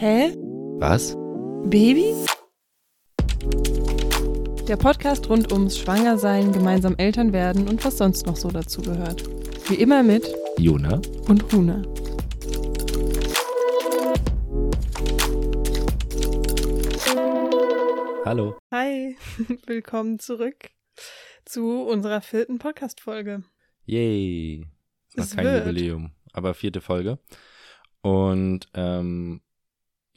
Hä? Was? Baby? Der Podcast rund ums Schwangersein, gemeinsam Eltern werden und was sonst noch so dazu gehört. Wie immer mit Jona? und Huna. Hallo. Hi, willkommen zurück zu unserer vierten Podcast-Folge. Yay. Ist Es noch kein wird. Jubiläum, aber vierte Folge. Und ähm,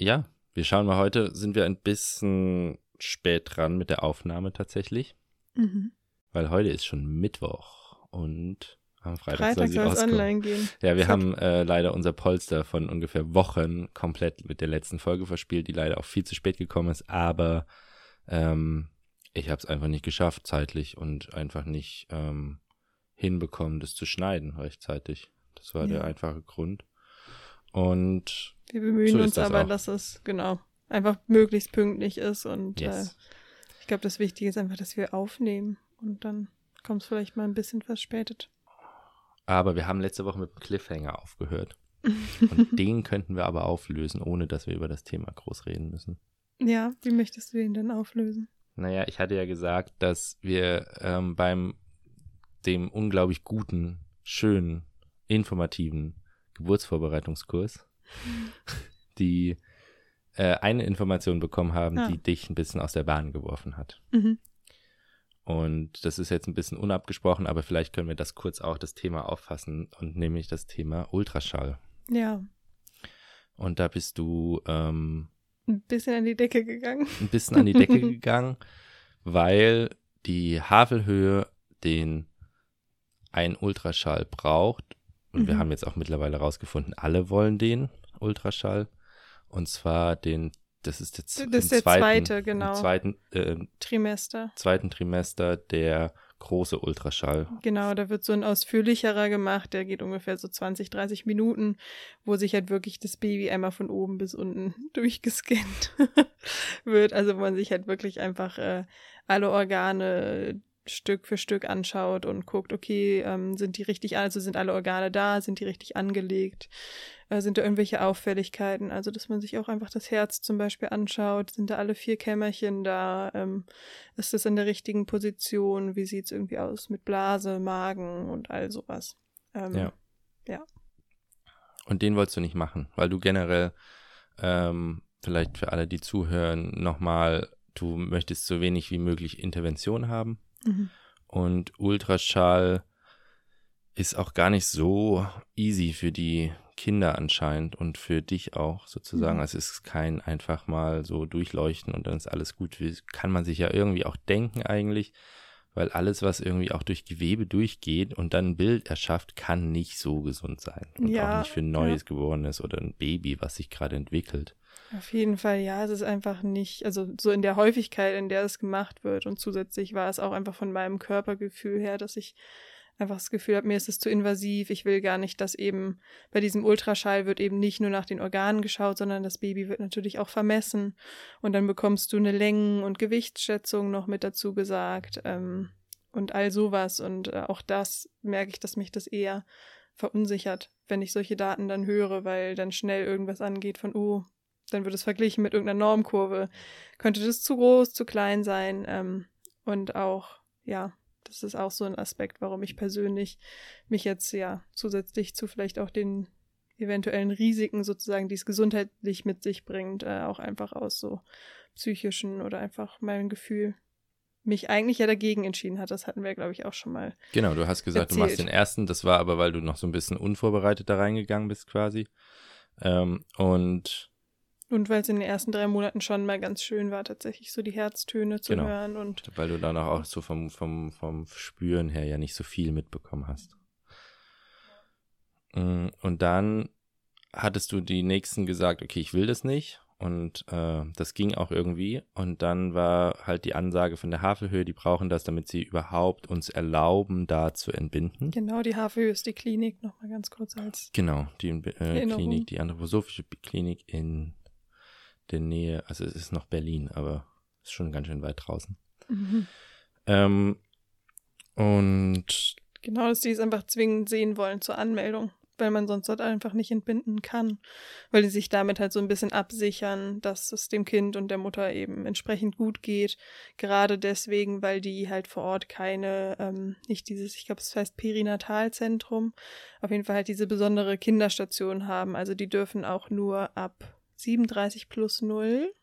ja, wir schauen mal heute, sind wir ein bisschen spät dran mit der Aufnahme tatsächlich, Mhm. weil heute ist schon Mittwoch und am Freitag, soll Freitag soll es online gehen. Ja, wir Fuck. haben äh, leider unser Polster von ungefähr Wochen komplett mit der letzten Folge verspielt, die leider auch viel zu spät gekommen ist, aber ähm, ich habe es einfach nicht geschafft zeitlich und einfach nicht ähm, hinbekommen, das zu schneiden rechtzeitig. Das war Ja. der einfache Grund. Und Wir bemühen So uns das aber, auch. dass es genau einfach möglichst pünktlich ist und äh, yes. ich glaube, das Wichtige ist einfach, dass wir aufnehmen und dann kommt es vielleicht mal ein bisschen verspätet. Aber wir haben letzte Woche mit dem Cliffhanger aufgehört. Und den könnten wir aber auflösen, ohne dass wir über das Thema groß reden müssen. Ja, wie möchtest du den denn auflösen? Naja, ich hatte ja gesagt, dass wir ähm, beim dem unglaublich guten, schönen, informativen Geburtsvorbereitungskurs die äh, eine Information bekommen haben, Ah. die dich ein bisschen aus der Bahn geworfen hat. Mhm. Und das ist jetzt ein bisschen unabgesprochen, aber vielleicht können wir das kurz auch das Thema auffassen und nämlich das Thema Ultraschall. Ja, Und da bist du ähm, ein bisschen an die Decke gegangen. ein bisschen an die Decke gegangen, weil die Havelhöhe den ein Ultraschall braucht. Und wir Mhm. haben jetzt auch mittlerweile rausgefunden, alle wollen den Ultraschall. Und zwar den, das ist jetzt Das ist der zweiten, zweite, genau. Zweiten, äh, Trimester. zweiten Trimester der große Ultraschall. Genau, da wird so ein ausführlicherer gemacht, der geht ungefähr so 20, 30 Minuten, wo sich halt wirklich das Baby einmal von oben bis unten durchgescannt wird. Also wo man sich halt wirklich einfach äh, alle Organe Stück für Stück anschaut und guckt, okay, ähm, sind die richtig, also sind alle Organe da, sind die richtig angelegt, äh, sind da irgendwelche Auffälligkeiten, also dass man sich auch einfach das Herz zum Beispiel anschaut, sind da alle vier Kämmerchen da, ähm, ist das in der richtigen Position, wie sieht es irgendwie aus mit Blase, Magen und all sowas. Ähm, Ja. ja. Und den wolltest du nicht machen, weil du generell, ähm, vielleicht für alle, die zuhören, nochmal, du möchtest so wenig wie möglich Intervention haben. Mhm. Und Ultraschall ist auch gar nicht so easy für die Kinder anscheinend und für dich auch sozusagen. Mhm. Es ist kein einfach mal so durchleuchten und dann ist alles gut. Wie- Kann man sich ja irgendwie auch denken eigentlich, weil alles, was irgendwie auch durch Gewebe durchgeht und dann ein Bild erschafft, kann nicht so gesund sein. Und Ja, auch nicht für ein neues Geborenes oder ein Baby, was sich gerade entwickelt. Auf jeden Fall, ja, es ist einfach nicht, also so in der Häufigkeit, in der es gemacht wird und zusätzlich war es auch einfach von meinem Körpergefühl her, dass ich einfach das Gefühl habe, mir ist es zu invasiv, ich will gar nicht, dass eben bei diesem Ultraschall wird eben nicht nur nach den Organen geschaut, sondern das Baby wird natürlich auch vermessen. Und dann bekommst du eine Längen- und Gewichtsschätzung noch mit dazu gesagt ähm, und all sowas. Und äh, auch das merke ich, dass mich das eher verunsichert, wenn ich solche Daten dann höre, weil dann schnell irgendwas angeht von, oh, dann wird es verglichen mit irgendeiner Normkurve. Könnte das zu groß, zu klein sein? Ähm, und auch, ja, das ist auch so ein Aspekt, warum ich persönlich mich jetzt ja zusätzlich zu vielleicht auch den eventuellen Risiken sozusagen, die es gesundheitlich mit sich bringt, äh, auch einfach aus so psychischen oder einfach mein Gefühl mich eigentlich ja dagegen entschieden hat. Das hatten wir, glaube ich, auch schon mal. Genau, du hast gesagt, du machst Erzählt. den ersten. Das war aber, weil du noch so ein bisschen unvorbereitet da reingegangen bist quasi. Ähm, und Und weil es in den ersten drei Monaten schon mal ganz schön war, tatsächlich so die Herztöne zu Genau. hören und Weil du dann auch so vom, vom, vom Spüren her ja nicht so viel mitbekommen hast. Mm, Und dann hattest du die nächsten gesagt, okay, ich will das nicht. Und äh, das ging auch irgendwie. Und dann war halt die Ansage von der Havelhöhe, die brauchen das, damit sie überhaupt uns erlauben, da zu entbinden. Genau, die Havelhöhe ist die Klinik, nochmal ganz kurz als. Genau, die äh. Klinik, die anthroposophische Klinik in der Nähe, also es ist noch Berlin, aber ist schon ganz schön weit draußen. Mhm. Ähm, und Genau, dass die es einfach zwingend sehen wollen zur Anmeldung. weil man sonst dort einfach nicht entbinden kann. Weil die sich damit halt so ein bisschen absichern, dass es dem Kind und der Mutter eben entsprechend gut geht. Gerade deswegen, weil die halt vor Ort keine, ähm, nicht dieses, ich glaube, es heißt Perinatalzentrum, auf jeden Fall halt diese besondere Kinderstation haben. Also die dürfen auch nur ab 37 plus 0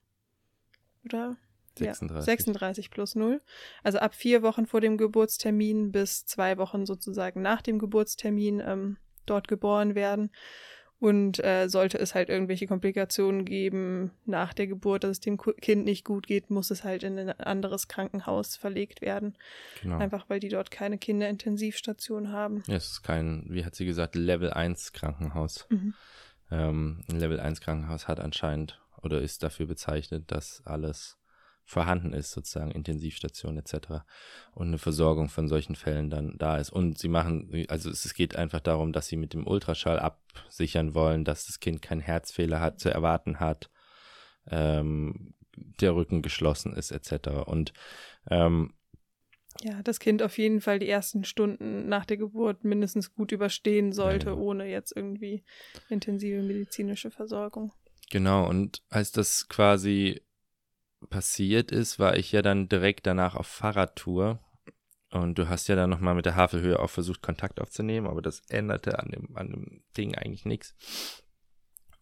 oder 36. Ja, 36 plus 0. Also ab vier Wochen vor dem Geburtstermin bis zwei Wochen sozusagen nach dem Geburtstermin ähm, dort geboren werden. Und äh, sollte es halt irgendwelche Komplikationen geben nach der Geburt, dass es dem Kind nicht gut geht, muss es halt in ein anderes Krankenhaus verlegt werden. Genau. Einfach weil die dort keine Kinderintensivstation haben. Ja, es ist kein, wie hat sie gesagt, Level 1 Krankenhaus. Mhm. Ähm, ein Level 1 Krankenhaus hat anscheinend oder ist dafür bezeichnet, dass alles vorhanden ist, sozusagen Intensivstation etc. und eine Versorgung von solchen Fällen dann da ist. Und sie machen, also es geht einfach darum, dass sie mit dem Ultraschall absichern wollen, dass das Kind keinen Herzfehler hat, zu erwarten hat, ähm, der Rücken geschlossen ist etc. Und ähm, ja, das Kind auf jeden Fall die ersten Stunden nach der Geburt mindestens gut überstehen sollte, ja, ja. ohne jetzt irgendwie intensive medizinische Versorgung. Genau, und als das quasi passiert ist, war ich ja dann direkt danach auf Fahrradtour. Und du hast ja dann nochmal mit der Havelhöhe auch versucht, Kontakt aufzunehmen, aber das änderte an dem, an dem Ding eigentlich nichts.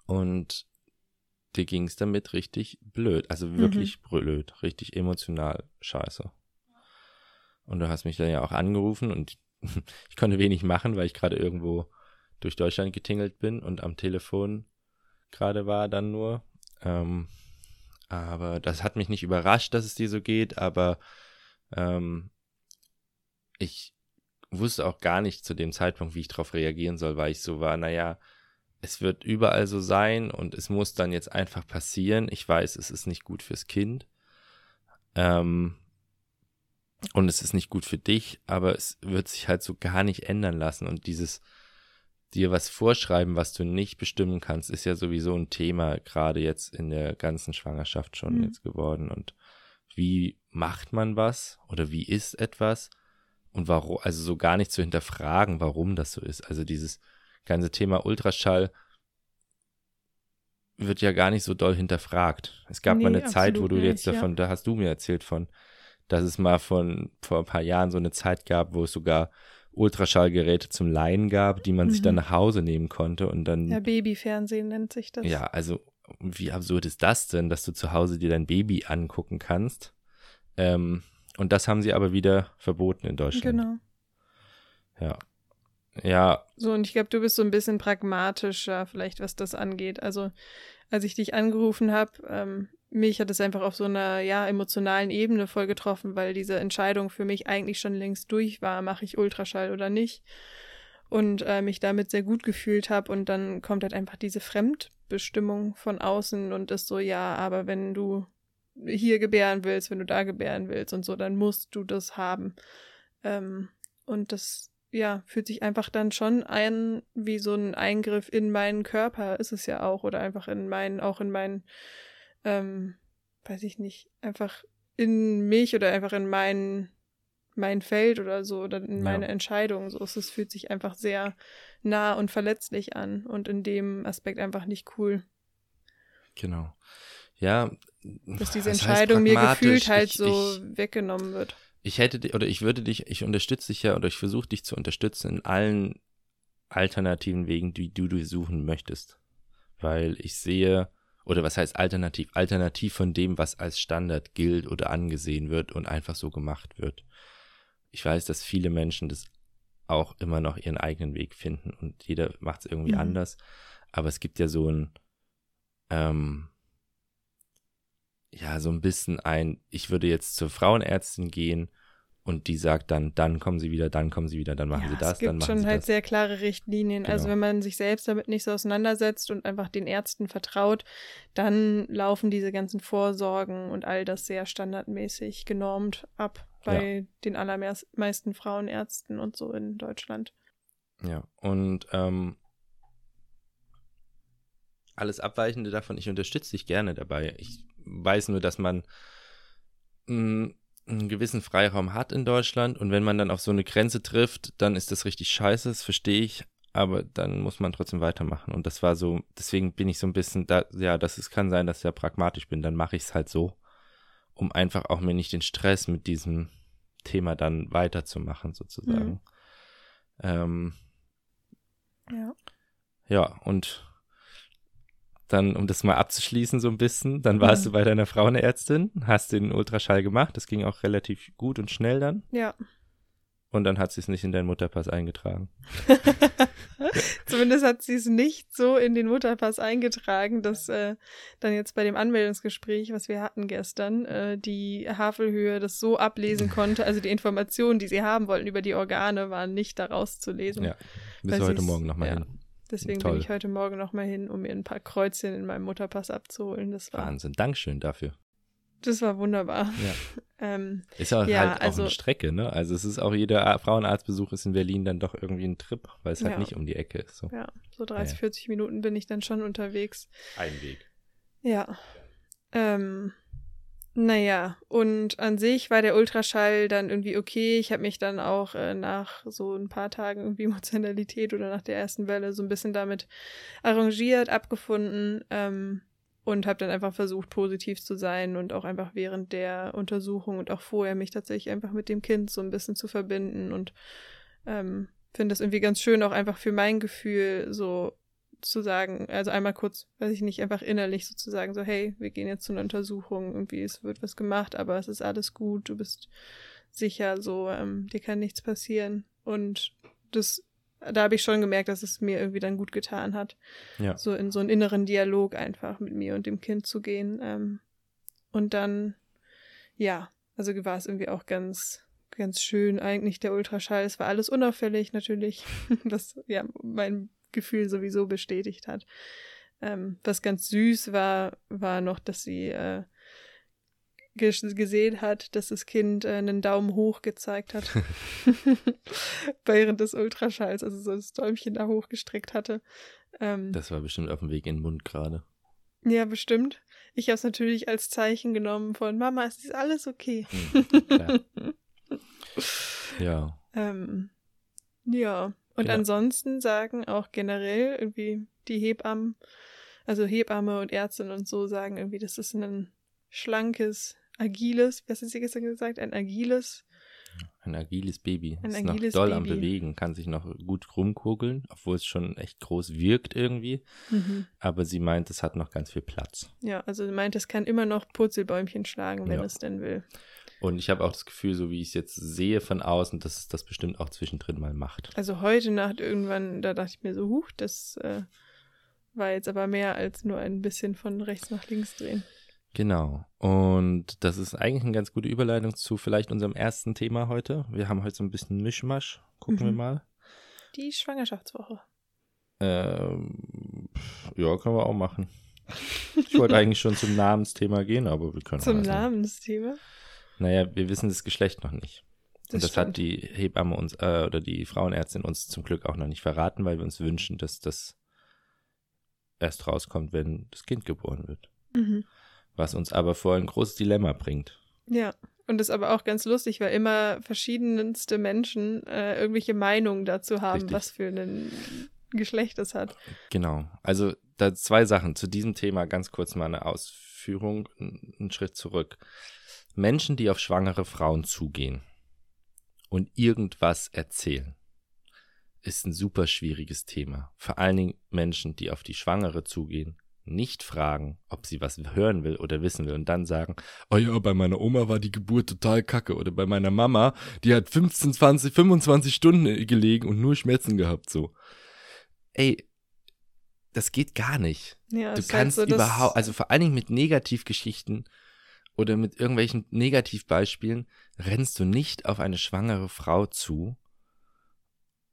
Und dir ging es damit richtig blöd. Also wirklich mhm. blöd, richtig emotional scheiße. Und du hast mich dann ja auch angerufen und ich konnte wenig machen, weil ich gerade irgendwo durch Deutschland getingelt bin und am Telefon gerade war dann nur. Ähm, aber das hat mich nicht überrascht, dass es dir so geht, aber ähm, ich wusste auch gar nicht zu dem Zeitpunkt, wie ich darauf reagieren soll, weil ich so war, naja, es wird überall so sein und es muss dann jetzt einfach passieren. Ich weiß, es ist nicht gut fürs Kind. Ähm, und es ist nicht gut für dich, aber es wird sich halt so gar nicht ändern lassen. Und dieses, dir was vorschreiben, was du nicht bestimmen kannst, ist ja sowieso ein Thema, gerade jetzt in der ganzen Schwangerschaft schon mhm. jetzt geworden. Und wie macht man was oder wie ist etwas? Und warum, also so gar nicht zu hinterfragen, warum das so ist. Also dieses ganze Thema Ultraschall wird ja gar nicht so doll hinterfragt. Es gab nee, mal eine Zeit, wo du jetzt nicht, davon, ja. da hast du mir erzählt von, dass es mal von vor ein paar Jahren so eine Zeit gab, wo es sogar Ultraschallgeräte zum Leihen gab, die man mhm. sich dann mhm. nach Hause nehmen konnte und dann. Ja, Babyfernsehen nennt sich das. Ja, also wie absurd ist das denn, dass du zu Hause dir dein Baby angucken kannst? Ähm, und das haben sie aber wieder verboten in Deutschland. Genau. Ja. Ja. So, und ich glaube, du bist so ein bisschen pragmatischer, vielleicht, was das angeht. Also, als ich dich angerufen habe, ähm, mich hat es einfach auf so einer ja emotionalen Ebene voll getroffen, weil diese Entscheidung für mich eigentlich schon längst durch war, mache ich Ultraschall oder nicht? Und äh, mich damit sehr gut gefühlt habe und dann kommt halt einfach diese Fremdbestimmung von außen und ist so ja, aber wenn du hier gebären willst, wenn du da gebären willst und so, dann musst du das haben. Ähm, und das ja fühlt sich einfach dann schon ein wie so ein Eingriff in meinen Körper ist es ja auch oder einfach in meinen auch in meinen ähm, weiß ich nicht, einfach in mich oder einfach in mein, mein Feld oder so oder in meine ja. Entscheidung. So, es fühlt sich einfach sehr nah und verletzlich an und in dem Aspekt einfach nicht cool. Genau. Ja. Dass diese Entscheidung mir gefühlt halt ich, so ich, weggenommen wird. Ich hätte oder ich würde dich, ich unterstütze dich ja oder ich versuche dich zu unterstützen in allen alternativen Wegen, die du, du suchen möchtest. Weil ich sehe, oder was heißt alternativ? Alternativ von dem, was als Standard gilt oder angesehen wird und einfach so gemacht wird. Ich weiß, dass viele Menschen das auch immer noch ihren eigenen Weg finden und jeder macht es irgendwie mhm. anders. Aber es gibt ja so ein, ähm, ja, so ein bisschen ein, ich würde jetzt zur Frauenärztin gehen und die sagt dann, dann kommen sie wieder, dann kommen sie wieder, dann machen ja, sie das, dann machen sie das. Es gibt schon halt sehr klare Richtlinien. Also genau. Also wenn man sich selbst damit nicht so auseinandersetzt und einfach den Ärzten vertraut, dann laufen diese ganzen Vorsorgen und all das sehr standardmäßig genormt ab bei ja. den allermeisten Frauenärzten und so in Deutschland. Ja, und ähm, alles Abweichende davon, ich unterstütze dich gerne dabei. Ich weiß nur, dass man mh, mm, einen gewissen Freiraum hat in Deutschland und wenn man dann auf so eine Grenze trifft, dann ist das richtig scheiße, das verstehe ich. aber dann muss man trotzdem weitermachen. Und das war so, deswegen bin ich so ein bisschen, da, ja, das ist, kann sein, dass ich ja pragmatisch bin, dann mache ich es halt so, um einfach auch mir nicht den Stress mit diesem Thema dann weiterzumachen, sozusagen. Mhm. Ähm, Ja. ja, und dann, um das mal abzuschließen, so ein bisschen, dann warst Mhm. du bei deiner Frauenärztin, hast den Ultraschall gemacht, das ging auch relativ gut und schnell dann. Ja. Und dann hat sie es nicht in deinen Mutterpass eingetragen. Zumindest hat sie es nicht so in den Mutterpass eingetragen, dass äh, dann jetzt bei dem Anmeldungsgespräch, was wir hatten gestern, äh, die Havelhöhe das so ablesen konnte. Also die Informationen, die sie haben wollten über die Organe, waren nicht daraus zu lesen. Ja, bis heute Morgen nochmal ja. hin. Deswegen Toll. bin ich heute Morgen nochmal hin, um mir ein paar Kreuzchen in meinem Mutterpass abzuholen. Das war, Wahnsinn, Dankeschön dafür. das war wunderbar. Ja. Ähm, Ist ja, Ja, halt auch also- eine Strecke, ne? Also es ist auch jeder Frauenarztbesuch ist in Berlin dann doch irgendwie ein Trip, weil es halt Ja. nicht um die Ecke ist. So. ja, so 30, Ja. 40 Minuten bin ich dann schon unterwegs. Ein Weg. Ja. Ähm, naja, und an sich war der Ultraschall dann irgendwie okay. Ich habe mich dann auch äh, nach so ein paar Tagen irgendwie Emotionalität oder nach der ersten Welle so ein bisschen damit arrangiert, abgefunden ähm, und habe dann einfach versucht, positiv zu sein und auch einfach während der Untersuchung und auch vorher mich tatsächlich einfach mit dem Kind so ein bisschen zu verbinden und ähm, finde das irgendwie ganz schön, auch einfach für mein Gefühl so zu sagen, also einmal kurz, weiß ich nicht, einfach innerlich sozusagen so, hey, wir gehen jetzt zu einer Untersuchung, irgendwie, es wird was gemacht, aber es ist alles gut, du bist sicher, so, ähm, dir kann nichts passieren. Und das, da habe ich schon gemerkt, dass es mir irgendwie dann gut getan hat, Ja. so in so einen inneren Dialog einfach mit mir und dem Kind zu gehen. Ähm, und dann, ja, also war es irgendwie auch ganz, ganz schön eigentlich der Ultraschall. Es war alles unauffällig natürlich, was ja mein Gefühl sowieso bestätigt hat. Ähm, was ganz süß war, war noch, dass sie äh, ges- gesehen hat, dass das Kind äh, einen Daumen hoch gezeigt hat während des Ultraschalls, also so das Däumchen da hochgestreckt hatte. Ähm, Das war bestimmt auf dem Weg in den Mund gerade. ja, bestimmt. Ich habe es natürlich als Zeichen genommen von Mama, es ist alles okay. Hm, klar. ja. Ähm, ja, und Genau. ansonsten sagen auch generell irgendwie die Hebammen, also Hebamme und Ärztin und so sagen irgendwie, das ist ein schlankes, agiles, was hat sie gestern gesagt? Ein agiles, Ein agiles Baby. Ein ist noch agiles doll am Baby. Bewegen, kann sich noch gut rumkugeln, obwohl es schon echt groß wirkt irgendwie. Aber sie meint, es hat noch ganz viel Platz. ja, also sie meint, es kann immer noch Purzelbäumchen schlagen, wenn Ja. es denn will. Und ich habe auch das Gefühl, so wie ich es jetzt sehe von außen, dass es das bestimmt auch zwischendrin mal macht. Also heute Nacht irgendwann, da dachte ich mir so, huch, das äh, war jetzt aber mehr als nur ein bisschen von rechts nach links drehen. Genau. Und das ist eigentlich eine ganz gute Überleitung zu vielleicht unserem ersten Thema heute. Wir haben heute so ein bisschen Mischmasch. Gucken wir Mhm. mal. Die Schwangerschaftswoche. Ähm, ja, können wir auch machen. Ich wollte eigentlich schon zum Namensthema gehen, aber wir können Zum. Namensthema. Naja, wir wissen das Geschlecht noch nicht. Und das stimmt. hat die Hebamme uns, äh, oder die Frauenärztin uns zum Glück auch noch nicht verraten, weil wir uns wünschen, dass das erst rauskommt, wenn das Kind geboren wird. Mhm. Was uns aber vor ein großes Dilemma bringt. Ja, und das ist aber auch ganz lustig, weil immer verschiedenste Menschen äh, irgendwelche Meinungen dazu haben, Richtig. was für ein Geschlecht es hat. Genau. Also da zwei Sachen zu diesem Thema ganz kurz mal eine Ausführung, einen Schritt zurück. Menschen, die auf schwangere Frauen zugehen und irgendwas erzählen, ist ein super schwieriges Thema. Vor allen Dingen Menschen, die auf die Schwangere zugehen, nicht fragen, ob sie was hören will oder wissen will und dann sagen, oh ja, bei meiner Oma war die Geburt total kacke oder bei meiner Mama, die hat 15, 20, 25 Stunden gelegen und nur Schmerzen gehabt so. Ey, das geht gar nicht. Ja, Du halt kannst so, dass- überhaupt, also vor allen Dingen mit Negativgeschichten oder mit irgendwelchen Negativbeispielen rennst du nicht auf eine schwangere Frau zu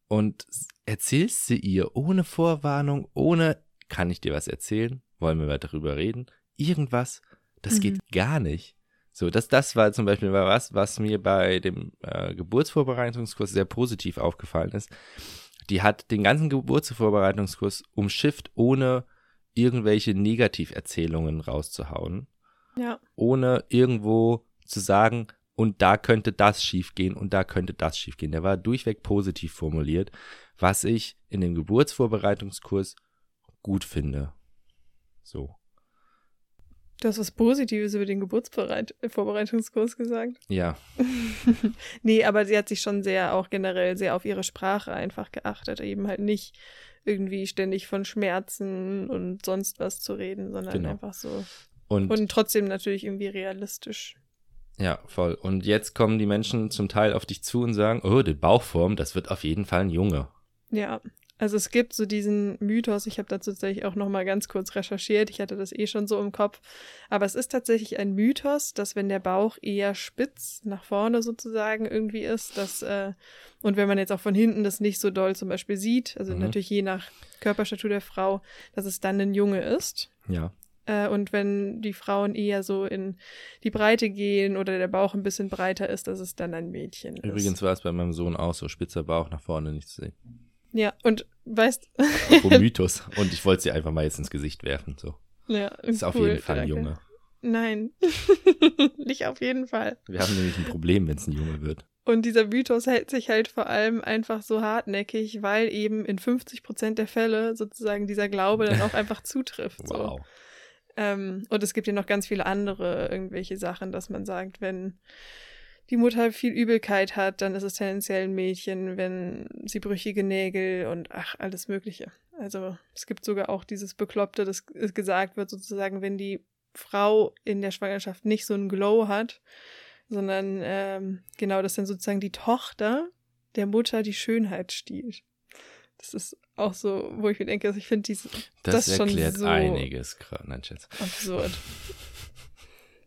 und erzählst sie ihr ohne Vorwarnung, ohne, kann ich dir was erzählen? Wollen wir mal darüber reden? Irgendwas, das Mhm. geht gar nicht. So, das, das war zum Beispiel was, was mir bei dem äh, Geburtsvorbereitungskurs sehr positiv aufgefallen ist. Die hat den ganzen Geburtsvorbereitungskurs umschifft, ohne irgendwelche Negativerzählungen rauszuhauen Ja, ohne irgendwo zu sagen, und da könnte das schiefgehen und da könnte das schiefgehen. Der war durchweg positiv formuliert, was ich in dem Geburtsvorbereitungskurs gut finde. So. Du hast was Positives über den Geburtsvorbereitungskurs gesagt. Ja. nee, aber sie hat sich schon sehr auch generell sehr auf ihre Sprache einfach geachtet, eben halt nicht irgendwie ständig von Schmerzen und sonst was zu reden, sondern genau. einfach so. Und, und trotzdem natürlich irgendwie realistisch. Ja, voll. Und jetzt kommen die Menschen zum Teil auf dich zu und sagen, oh, die Bauchform, das wird auf jeden Fall ein Junge. Ja, also es gibt so diesen Mythos, ich habe dazu tatsächlich auch noch mal ganz kurz recherchiert, ich hatte das eh schon so im Kopf, aber es ist tatsächlich ein Mythos, dass wenn der Bauch eher spitz nach vorne sozusagen irgendwie ist, dass äh, und wenn man jetzt auch von hinten das nicht so doll zum Beispiel sieht, also mhm. natürlich je nach Körperstatur der Frau, dass es dann ein Junge ist. Ja. Äh, und wenn die Frauen eher so in die Breite gehen oder der Bauch ein bisschen breiter ist, dass es dann ein Mädchen ist. Übrigens war es bei meinem Sohn auch so, spitzer Bauch nach vorne nicht zu sehen. Ja, und weißt du. Mythos. Und ich wollte sie einfach mal jetzt ins Gesicht werfen. So. Ja, ist cool, auf jeden Fall ein Junge. Nein, nicht auf jeden Fall. Wir haben nämlich ein Problem, wenn es ein Junge wird. Und dieser Mythos hält sich halt vor allem einfach so hartnäckig, weil eben in 50 Prozent der Fälle sozusagen dieser Glaube dann auch einfach zutrifft. wow. So. Ähm, und es gibt ja noch ganz viele andere irgendwelche Sachen, dass man sagt, wenn die Mutter viel Übelkeit hat, dann ist es tendenziell ein Mädchen, wenn sie brüchige Nägel und ach, alles Mögliche. Also es gibt sogar auch dieses Bekloppte, dass gesagt wird, sozusagen, wenn die Frau in der Schwangerschaft nicht so einen Glow hat, sondern ähm, genau, dass dann sozusagen die Tochter der Mutter die Schönheit stiehlt. Das ist auch so, wo ich mir denke, also ich finde diese das, das erklärt so einiges gerade. Nein, Schatz. Absurd.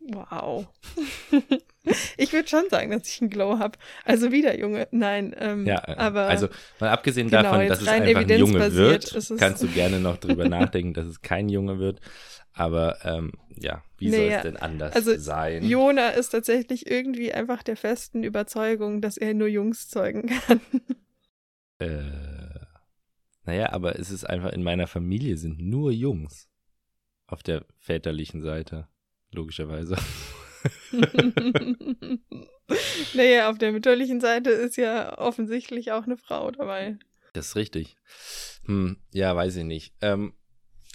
Wow. ich würde schon sagen, dass ich einen Glow habe. Also wieder Junge. Nein, ähm, ja, aber. Also mal abgesehen genau, davon, dass es einfach ein Junge wird, kannst du gerne noch drüber nachdenken, dass es kein Junge wird. Aber ähm, ja, wie naja, soll es denn anders also sein? Jona ist tatsächlich irgendwie einfach der festen Überzeugung, dass er nur Jungs zeugen kann. Äh, naja, aber es ist einfach, in meiner Familie sind nur Jungs. Auf der väterlichen Seite, logischerweise. naja, auf der mütterlichen Seite ist ja offensichtlich auch eine Frau dabei. Das ist richtig. Hm, ja, weiß ich nicht. Ähm,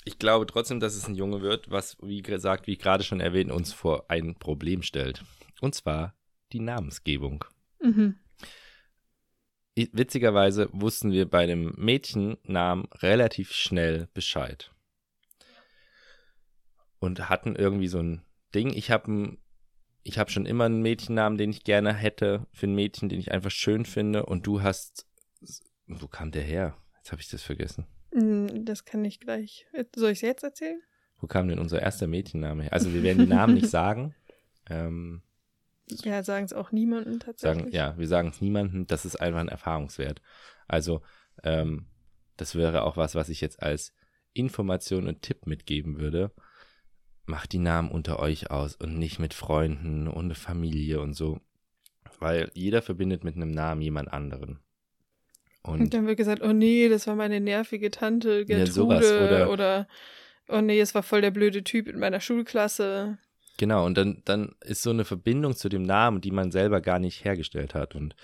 ich glaube trotzdem, dass es ein Junge wird, was, wie gesagt, wie gerade schon erwähnt, uns vor ein Problem stellt. Und zwar die Namensgebung. Mhm. Witzigerweise wussten wir bei dem Mädchennamen relativ schnell Bescheid. Und hatten irgendwie so ein Ding. Ich habe ich habe schon immer einen Mädchennamen, den ich gerne hätte, für ein Mädchen, den ich einfach schön finde. Und du hast, wo kam der her? Jetzt habe ich das vergessen. Hm, das kann ich gleich. Soll ich es jetzt erzählen? Wo kam denn unser erster Mädchenname her? Also wir werden die Namen nicht sagen. Ähm, ja, sagen es auch niemandem tatsächlich. Sagen, ja, wir sagen es niemandem. Das ist einfach ein Erfahrungswert. Also ähm, das wäre auch was, was ich jetzt als Information und Tipp mitgeben würde. Macht die Namen unter euch aus und nicht mit Freunden und Familie und so. Weil jeder verbindet mit einem Namen jemand anderen. Und, und dann wird gesagt, oh nee, das war meine nervige Tante Gertrude ja, sowas, oder, oder oh nee, es war voll der blöde Typ in meiner Schulklasse. Genau, und dann, dann ist so eine Verbindung zu dem Namen, die man selber gar nicht hergestellt hat. Und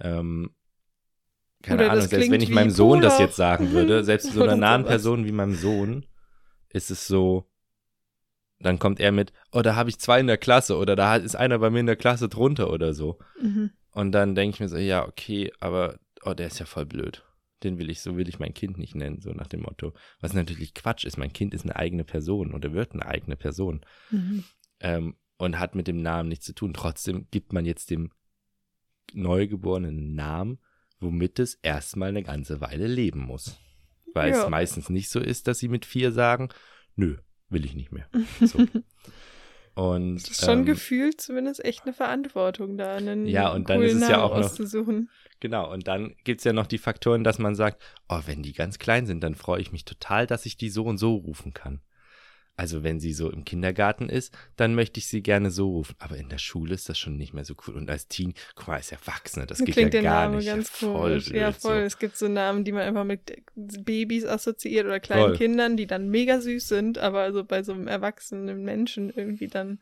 ähm, keine oder Ahnung, selbst wenn ich meinem Sohn das jetzt sagen würde, selbst so einer nahen Person wie meinem Sohn, ist es so, dann kommt er mit, oh, da habe ich zwei in der Klasse oder da ist einer bei mir in der Klasse drunter oder so. Mhm. Und dann denke ich mir so, ja, okay, aber oh, der ist ja voll blöd. Den will ich, so will ich mein Kind nicht nennen, so nach dem Motto. Was natürlich Quatsch ist. Mein Kind ist eine eigene Person oder wird eine eigene Person. Mhm. Ähm, und hat mit dem Namen nichts zu tun. Trotzdem gibt man jetzt dem Neugeborenen Namen, womit es erstmal eine ganze Weile leben muss. Weil ja. es meistens nicht so ist, dass sie mit vier sagen, nö, will ich nicht mehr. So. Und, das ist schon ähm, gefühlt zumindest echt eine Verantwortung da, einen ja, und dann ist es ja auch noch, Genau, und dann gibt es ja noch die Faktoren, dass man sagt, oh, wenn die ganz klein sind, dann freue ich mich total, dass ich die so und so rufen kann. Also wenn sie so im Kindergarten ist, dann möchte ich sie gerne so rufen. Aber in der Schule ist das schon nicht mehr so cool. Und als Teen, guck mal, ist Erwachsene, das geht Klingt ja gar Name nicht. Ganz ja, voll blöd, ja, voll. So. Es gibt so Namen, die man einfach mit Babys assoziiert oder kleinen voll. Kindern, die dann mega süß sind, aber also bei so einem erwachsenen Menschen irgendwie dann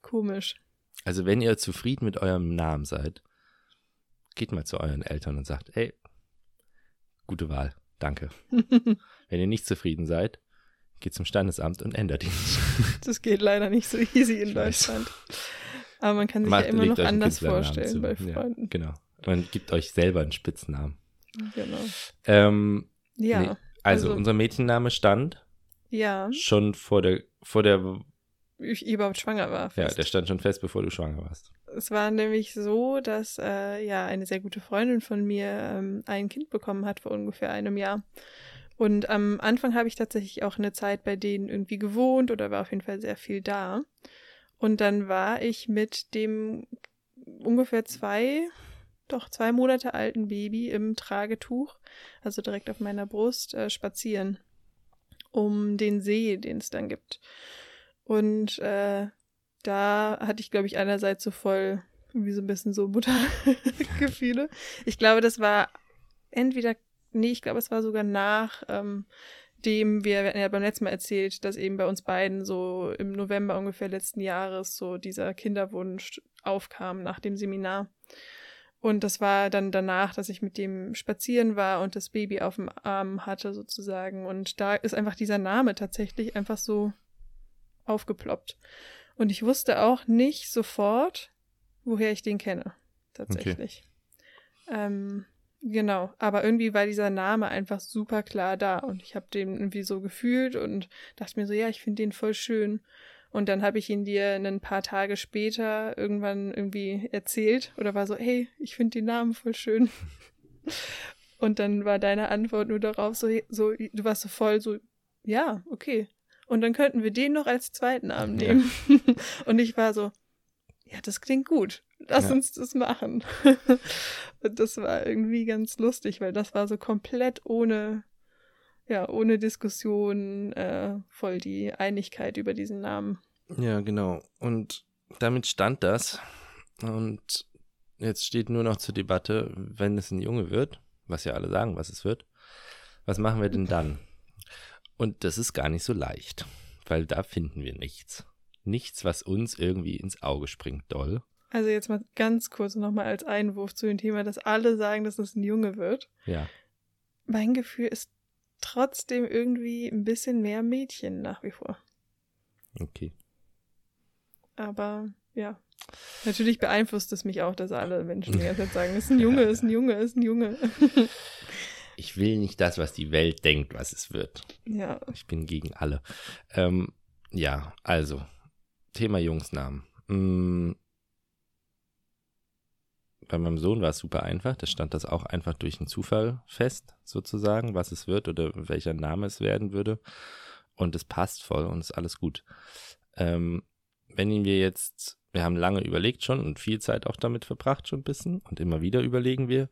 komisch. Also wenn ihr zufrieden mit eurem Namen seid, geht mal zu euren Eltern und sagt, ey, gute Wahl, danke. wenn ihr nicht zufrieden seid, geht zum Standesamt und ändert ihn. Das geht leider nicht so easy in. Deutschland. Aber man kann sich Macht- ja immer noch anders vorstellen bei Ja, Freunden. genau. Man gibt euch selber einen Spitznamen. Genau. Ähm, Ja, Nee. also, Also- unser Mädchenname stand ja, schon vor der, vor der, ich überhaupt schwanger war. ja, Fest. der stand schon fest, bevor du schwanger warst. Es war nämlich so, dass äh, ja eine sehr gute Freundin von mir ähm, ein Kind bekommen hat vor ungefähr einem Jahr. Und am Anfang habe ich tatsächlich auch eine Zeit bei denen irgendwie gewohnt oder war auf jeden Fall sehr viel da. Und dann war ich mit dem ungefähr zwei, doch zwei Monate alten Baby im Tragetuch, also direkt auf meiner Brust, äh, spazieren um den See, den es dann gibt. Und äh, da hatte ich, glaube ich, einerseits so voll irgendwie so ein bisschen so Muttergefühle. Ich glaube, das war entweder, nee, ich glaube, es war sogar nach ähm, dem, wir, wir hatten ja beim letzten Mal erzählt, dass eben bei uns beiden so im November ungefähr letzten Jahres so dieser Kinderwunsch aufkam nach dem Seminar. Und das war dann danach, dass ich mit dem spazieren war und das Baby auf dem Arm hatte sozusagen. Und da ist einfach dieser Name tatsächlich einfach so aufgeploppt. Und ich wusste auch nicht sofort, woher ich den kenne. Tatsächlich. Ähm, genau. Aber irgendwie war dieser Name einfach super klar da. Und ich habe den irgendwie so gefühlt und dachte mir so, ja, ich finde den voll schön. Und dann habe ich ihn dir ein paar Tage später irgendwann irgendwie erzählt oder war so, hey, ich finde den Namen voll schön. Und dann war deine Antwort nur darauf so, so, du warst so voll so, ja, okay. Und dann könnten wir den noch als zweiten Namen nehmen. Und ich war so, ja, das klingt gut. Lass Ja. uns das machen. Und das war irgendwie ganz lustig, weil das war so komplett ohne, ja, ohne Diskussion, äh, voll die Einigkeit über diesen Namen. Ja, genau. Und damit stand das. Und jetzt steht nur noch zur Debatte, wenn es ein Junge wird, was ja alle sagen, was es wird, was machen wir denn dann? Und das ist gar nicht so leicht, weil da finden wir nichts. Nichts, was uns irgendwie ins Auge springt, doll. Also jetzt mal ganz kurz nochmal als Einwurf zu dem Thema, dass alle sagen, dass es ein Junge wird. Ja. Mein Gefühl ist trotzdem irgendwie ein bisschen mehr Mädchen nach wie vor. Okay. Aber ja, natürlich beeinflusst es mich auch, dass alle Menschen die ganze Zeit sagen, es ist ein Junge, es ist ein Junge, es ist ein Junge. Ich will nicht das, was die Welt denkt, was es wird. ja, Ich bin gegen alle. Ähm, ja, also, Thema Jungsnamen. Mm, bei meinem Sohn war es super einfach. Da stand das auch einfach durch einen Zufall fest, sozusagen, was es wird oder welcher Name es werden würde. Und es passt voll und ist alles gut. Ähm, wenn ihn wir jetzt, wir haben lange überlegt schon und viel Zeit auch damit verbracht schon ein bisschen und immer wieder überlegen wir.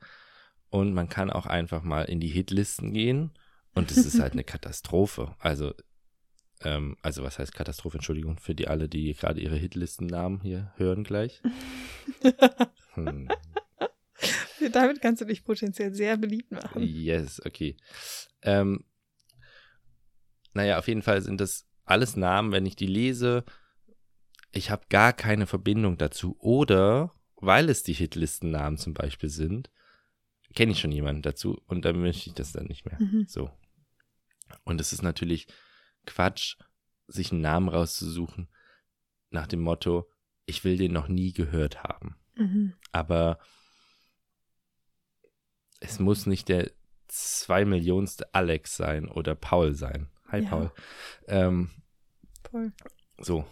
Und man kann auch einfach mal in die Hitlisten gehen und es ist halt eine Katastrophe. Also, ähm, also was heißt Katastrophe? Entschuldigung für die alle, die gerade ihre Hitlistennamen hier hören gleich. Hm. damit kannst du dich potenziell sehr beliebt machen. Yes, okay. Ähm, naja, auf jeden Fall sind das alles Namen, wenn ich die lese, ich habe gar keine Verbindung dazu. Oder, weil es die Hitlistennamen zum Beispiel sind, kenne ich schon jemanden dazu und dann möchte ich das dann nicht mehr. Mhm. So. Und es ist natürlich Quatsch, sich einen Namen rauszusuchen nach dem Motto, ich will den noch nie gehört haben. Mhm. Aber es muss nicht der zwei Millionste Alex sein oder Paul sein. Hi Ja. Paul. Ähm, Voll. so,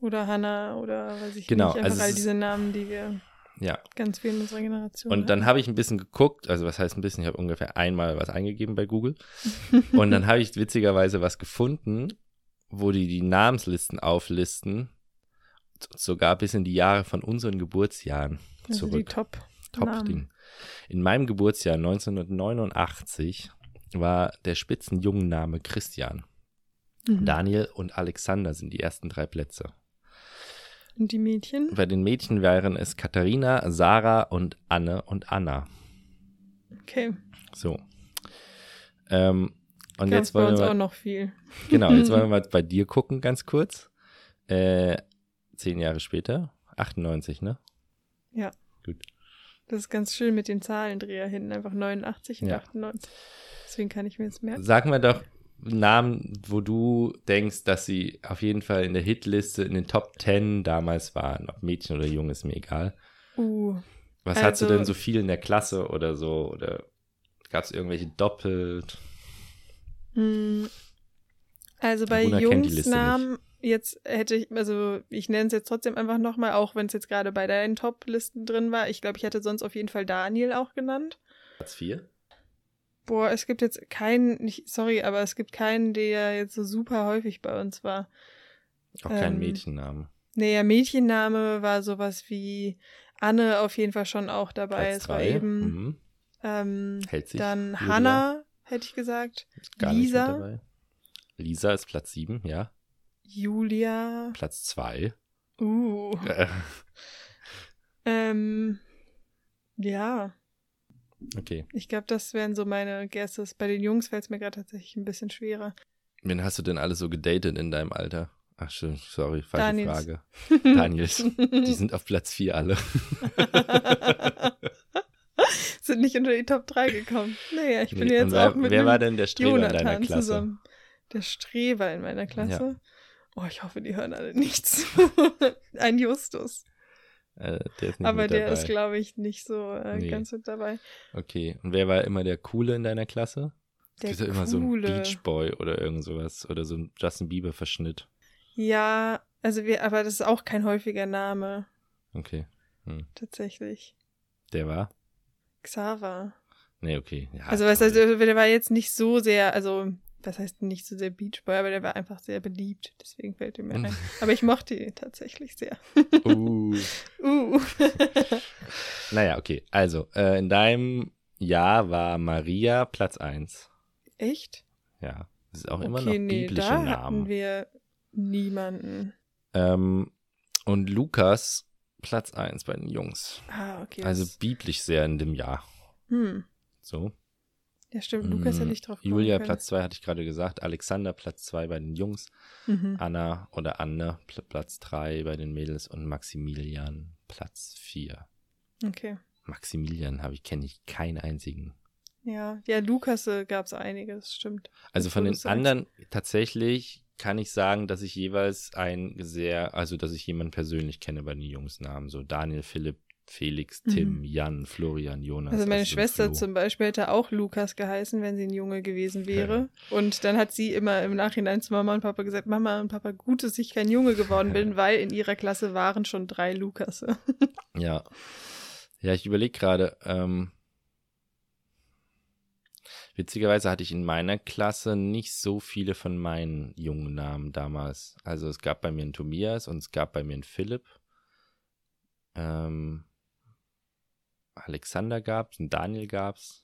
Oder Hannah oder weiß ich Genau, nicht. Einfach also all diese Namen, die wir ja. ganz viel in unserer Generation Und dann haben. habe ich ein bisschen geguckt, also was heißt ein bisschen, ich habe ungefähr einmal was eingegeben bei Google. Und dann habe ich witzigerweise was gefunden, wo die die Namenslisten auflisten, sogar bis in die Jahre von unseren Geburtsjahren also die zurück. Top. Top-Ding. In meinem Geburtsjahr 1989 war der Spitzenjungenname Christian. Mhm. Daniel und Alexander sind die ersten drei Plätze. Und die Mädchen? Bei den Mädchen wären es Katharina, Sarah und Anne und Anna. Okay. So. Ähm, und Gab's jetzt bei wollen uns wir auch mal, noch viel. genau, jetzt wollen wir mal bei dir gucken, ganz kurz. Äh, zehn Jahre später, 98, ne? Ja. Gut. Das ist ganz schön mit den Zahlendreher hinten, einfach 89 und Ja. 98. Deswegen kann ich mir jetzt merken. Sag mal doch Namen, wo du denkst, dass sie auf jeden Fall in der Hitliste in den Top 10 damals waren. Ob Mädchen oder Jung, ist mir egal. Uh, Was hast du Also- denn so viel in der Klasse oder so? Oder gab es irgendwelche doppelt? Mm, Also bei Jungsnamen, jetzt hätte ich, also ich nenne es jetzt trotzdem einfach nochmal, auch wenn es jetzt gerade bei deinen Top-Listen drin war. Ich glaube, ich hätte sonst auf jeden Fall Daniel auch genannt. Platz 4? Boah, es gibt jetzt keinen, nicht, sorry, aber es gibt keinen, der jetzt so super häufig bei uns war. Auch kein Ähm, Mädchennamen. Naja, Mädchenname war sowas wie Anne auf jeden Fall schon auch dabei. Platz es war 3. eben Mhm. ähm, Hält sich. dann Julia. Hannah, hätte ich gesagt. Gar nicht Lisa. mit dabei. Lisa ist Platz 7, ja. Julia. Platz 2. Uh. Äh, Ähm, ja, okay. ich glaube, das wären so meine Guesses. Bei den Jungs fällt es mir gerade tatsächlich ein bisschen schwerer. Wen hast du denn alle so gedatet in deinem Alter? Ach, schön, sorry, falsche Daniels. Frage. Daniels. Die sind auf Platz 4 alle. sind nicht unter die Top 3 gekommen. Naja, ich bin Nee, jetzt wer, auch mit wer war denn der Streber in deiner Jonathan Klasse? zusammen. Der Streber in meiner Klasse. Oh, ich hoffe, die hören alle nichts. Ein Justus. Äh, der ist nicht Aber der dabei. ist, glaube ich, nicht so äh, Nee. ganz mit dabei. Okay, und wer war immer der Coole in deiner Klasse? Der ist ja immer so ein. Beach Boy oder irgend sowas. Oder so ein Justin Bieber-Verschnitt. Ja, also wir, aber das ist auch kein häufiger Name, Okay. Hm. tatsächlich. Der war? Xaver. Nee, okay. Ja, also, weißt du, also, der war jetzt nicht so sehr, also, was heißt nicht so sehr Beachboy, aber der war einfach sehr beliebt. Deswegen fällt er mir ein. Aber ich mochte ihn tatsächlich sehr. Uh. Uh. Naja, okay. Also, äh, in deinem Jahr war Maria Platz 1. Echt? Ja. Das ist auch immer okay, noch nee, biblische da hatten Namen. wir niemanden. Ähm, und Lukas Platz 1 bei den Jungs. Ah, okay. Also biblisch sehr in dem Jahr. hm. So. Ja, stimmt. Lukas Mm, hätte ich drauf kommen Julia können. Platz 2 hatte ich gerade gesagt. Alexander Platz 2 bei den Jungs. Mhm. Anna oder Anne Pl Platz 3 bei den Mädels und Maximilian Platz 4. Okay. Maximilian habe ich, kenne ich keinen einzigen. Ja, ja, Lukas äh, gab es einiges, stimmt. Also von den anderen tatsächlich kann ich sagen, dass ich jeweils ein sehr, also dass ich jemanden persönlich kenne bei den Jungsnamen. So Daniel, Philipp, Felix, Tim, Mhm. Jan, Florian, Jonas. Also meine so Schwester Flo. zum Beispiel hätte auch Lukas geheißen, wenn sie ein Junge gewesen wäre. Und dann hat sie immer im Nachhinein zu Mama und Papa gesagt, Mama und Papa, gut, dass ich kein Junge geworden bin, weil in ihrer Klasse waren schon drei Lukasse. Ja. Ja, ich überlege gerade, ähm, witzigerweise hatte ich in meiner Klasse nicht so viele von meinen jungen Namen damals. Also es gab bei mir einen Tobias und es gab bei mir einen Philipp. Ähm, Alexander gab's, einen Daniel gab's,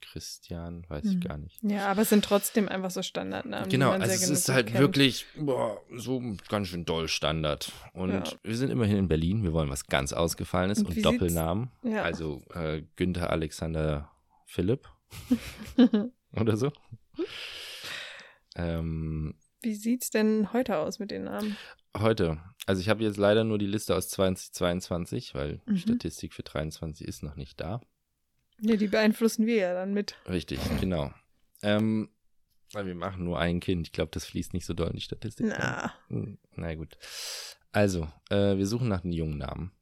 Christian, weiß ich Hm. gar nicht. Ja, aber es sind trotzdem einfach so Standardnamen. Genau, also es ist halt kennt. wirklich boah, so ganz schön doll Standard. Und Ja. wir sind immerhin in Berlin, wir wollen was ganz Ausgefallenes Und und, Doppelnamen. Ja. Also äh, Günther Alexander Philipp oder so. ähm, Wie sieht's denn heute aus mit den Namen? heute, also ich habe jetzt leider nur die Liste aus 2022, weil Mhm. die Statistik für 23 ist noch nicht da. Ja, die beeinflussen wir ja dann mit. Richtig, genau. Ähm, weil wir machen nur ein Kind. Ich glaube, das fließt nicht so doll in die Statistik. Na, Hm, Na gut. Also, äh, wir suchen nach einem jungen Namen.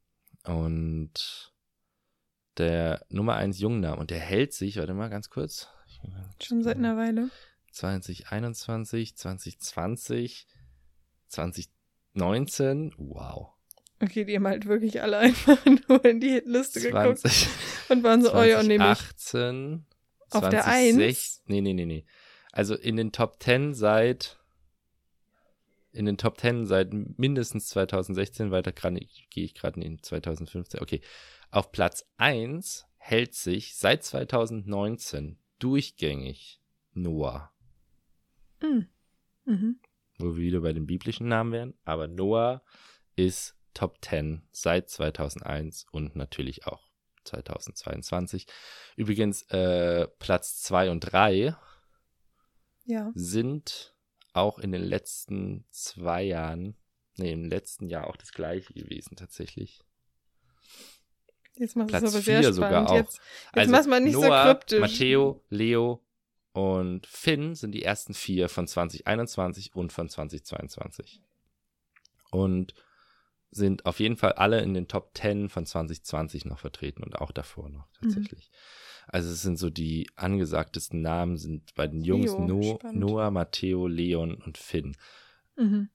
Und der Nummer 1 Jungenname, und der hält sich, warte mal ganz kurz. schon seit einer Weile. 2021, 2020, 2019, wow. Okay, die haben halt wirklich alle einfach nur in die Hitliste geguckt 20, und waren so, oh ja, nehme ich. 2018, Auf der 2016 Eins? Nee, nee, nee, nee. Also in den Top 10 seit in den Top 10 seit mindestens 2016, weiter gerade gehe ich gerade in 2015. Okay. Auf Platz 1 hält sich seit 2019 durchgängig Noah, Mhm. Mhm. Wo wir wieder bei den biblischen Namen wären, aber Noah ist Top 10 seit 2001 und natürlich auch 2022. Übrigens äh, Platz 2 und 3 Ja. sind auch in den letzten zwei Jahren Nee, im letzten Jahr auch das gleiche gewesen, tatsächlich. Jetzt machst du Platz es aber sehr spannend. sogar auch. Jetzt, jetzt Also mach's mal nicht Noah, so kryptisch. Matteo, Leo und Finn sind die ersten vier von 2021 und von 2022. Und sind auf jeden Fall alle in den Top 10 von 2020 noch vertreten und auch davor noch Mhm. tatsächlich. Also es sind so die angesagtesten Namen sind bei den Jungs Leo, no, spannend. Noah, Matteo, Leon und Finn. Mhm.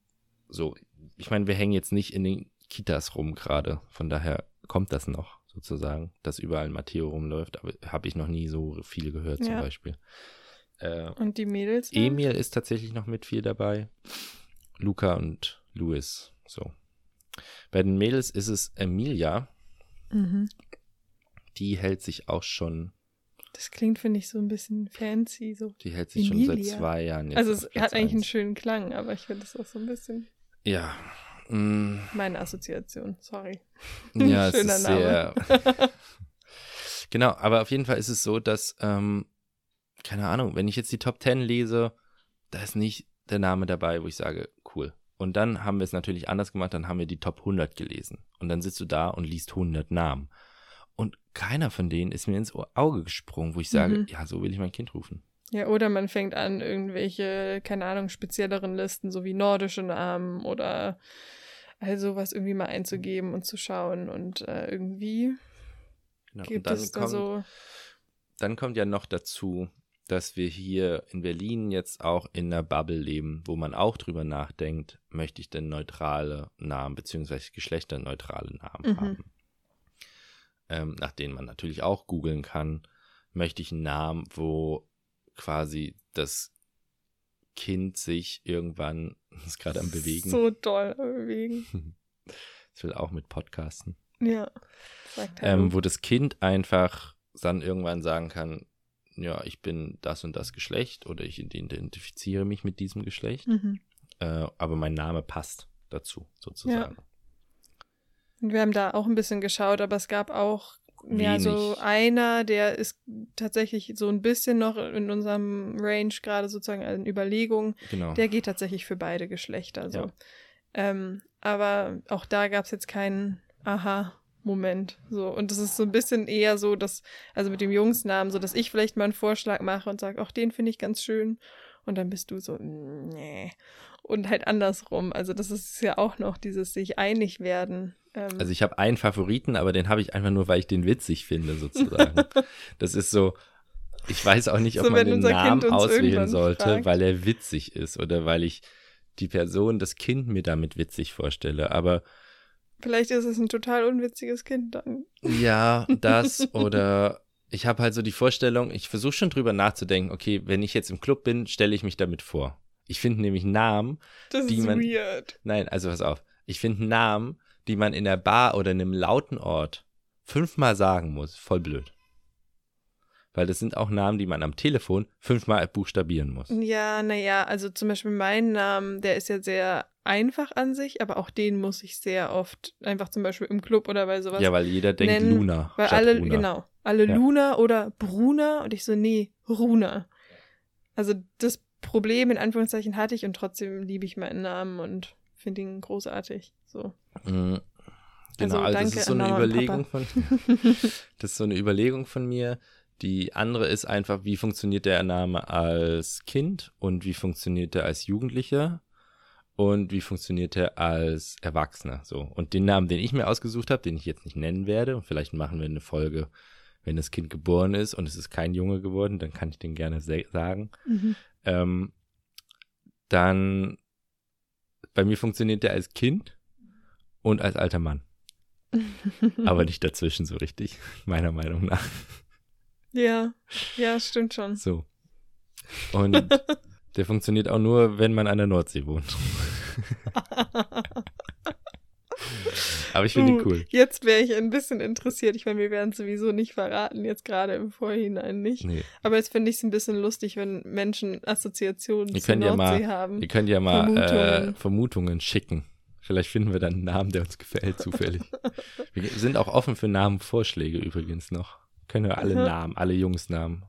So, ich meine, wir hängen jetzt nicht in den Kitas rum gerade, von daher kommt das noch sozusagen, dass überall Matteo rumläuft, aber habe ich noch nie so viel gehört zum Ja. Beispiel. Äh, Und die Mädels? Emil ist tatsächlich noch mit viel dabei. Luca und Louis. So. Bei den Mädels ist es Emilia. Mhm. Die hält sich auch schon, Das klingt, finde ich, so ein bisschen fancy. So. die hält sich schon seit Emilia. zwei Jahren. Jetzt Also es hat eigentlich einen eins. schönen Klang, aber ich finde es auch so ein bisschen Ja. Mm, meine Assoziation. Sorry. ja, es ist Name. sehr. genau, aber auf jeden Fall ist es so, dass, ähm, keine Ahnung, wenn ich jetzt die Top 10 lese, da ist nicht der Name dabei, wo ich sage, cool. Und dann haben wir es natürlich anders gemacht, dann haben wir die Top 100 gelesen. Und dann sitzt du da und liest 100 Namen. Und keiner von denen ist mir ins Auge gesprungen, wo ich sage, Mhm. ja, so will ich mein Kind rufen. Ja, oder man fängt an, irgendwelche, keine Ahnung, spezielleren Listen, so wie nordische Namen oder all sowas irgendwie mal einzugeben und zu schauen. Und äh, irgendwie Genau. Und gibt dann es da kommt, so. dann kommt ja noch dazu, dass wir hier in Berlin jetzt auch in einer Bubble leben, wo man auch drüber nachdenkt, möchte ich denn neutrale Namen beziehungsweise geschlechterneutrale Namen Mhm. haben. Ähm, nach denen man natürlich auch googeln kann, möchte ich einen Namen, wo quasi das Kind sich irgendwann, das ist gerade am Bewegen, So doll am bewegen. das will auch mit Podcasten, Ja. Ähm, wo das Kind einfach dann irgendwann sagen kann, ja, ich bin das und das Geschlecht oder ich identifiziere mich mit diesem Geschlecht, mhm. äh, aber mein Name passt dazu, sozusagen. Und wir haben da auch ein bisschen geschaut, aber es gab auch ja so einer, der ist tatsächlich so ein bisschen noch in unserem Range gerade sozusagen in Überlegung. Genau. Der geht tatsächlich für beide Geschlechter. So. Ja. Ähm, aber auch da gab es jetzt keinen Aha-Moment. So. Und es ist so ein bisschen eher so, dass, also mit dem Jungsnamen, so dass ich vielleicht mal einen Vorschlag mache und sage, auch den finde ich ganz schön. Und dann bist du so, nee. Und halt andersrum. Also das ist ja auch noch dieses sich einig werden. Ähm, Also ich habe einen Favoriten, aber den habe ich einfach nur, weil ich den witzig finde, sozusagen. das ist so, ich weiß auch nicht, ob So, man den Namen auswählen sollte, fragt. weil er witzig ist oder weil ich die Person, das Kind mir damit witzig vorstelle. Aber vielleicht ist es ein total unwitziges Kind dann. ja, das oder ich habe halt so die Vorstellung, ich versuche schon drüber nachzudenken, okay, wenn ich jetzt im Club bin, stelle ich mich damit vor. Ich finde nämlich Namen, Das Die ist man- weird. Nein, also pass auf. Ich finde Namen, die man in der Bar oder in einem lauten Ort fünfmal sagen muss, voll blöd. Weil das sind auch Namen, die man am Telefon fünfmal buchstabieren muss. Ja, naja, also zum Beispiel mein Name, der ist ja sehr einfach an sich, aber auch den muss ich sehr oft einfach zum Beispiel im Club oder bei sowas. Ja, weil jeder denkt nennen, Luna. weil alle, Runa. genau, alle Ja. Luna oder Bruna und ich so, nee, Runa. Also das Problem in Anführungszeichen hatte ich und trotzdem liebe ich meinen Namen und finde ihn großartig. So. Mhm. Genau, Also also, das ist so eine Überlegung von das ist so eine Überlegung von mir. Die andere ist einfach, wie funktioniert der Name als Kind und wie funktioniert er als Jugendlicher und wie funktioniert er als Erwachsener. So. Und den Namen, den ich mir ausgesucht habe, den ich jetzt nicht nennen werde, und vielleicht machen wir eine Folge, wenn das Kind geboren ist und es ist kein Junge geworden, dann kann ich den gerne sagen. Mhm. Ähm, dann bei mir funktioniert der als Kind und als alter Mann. Aber nicht dazwischen so richtig, meiner Meinung nach. Ja, ja, stimmt schon. So. Und der funktioniert auch nur, wenn man an der Nordsee wohnt. Aber ich finde ihn Uh, cool. Jetzt wäre ich ein bisschen interessiert. Ich meine, wir werden es sowieso nicht verraten, jetzt gerade im Vorhinein nicht. Nee. Aber jetzt finde ich es ein bisschen lustig, wenn Menschen Assoziationen Ihr zur könnt ja Nordsee mal- haben. Ihr könnt ja mal Vermutungen. Vermutungen, äh, Vermutungen schicken. Vielleicht finden wir dann einen Namen, der uns gefällt, zufällig. wir sind auch offen für Namenvorschläge übrigens noch. Können wir alle Aha. Namen, alle Jungsnamen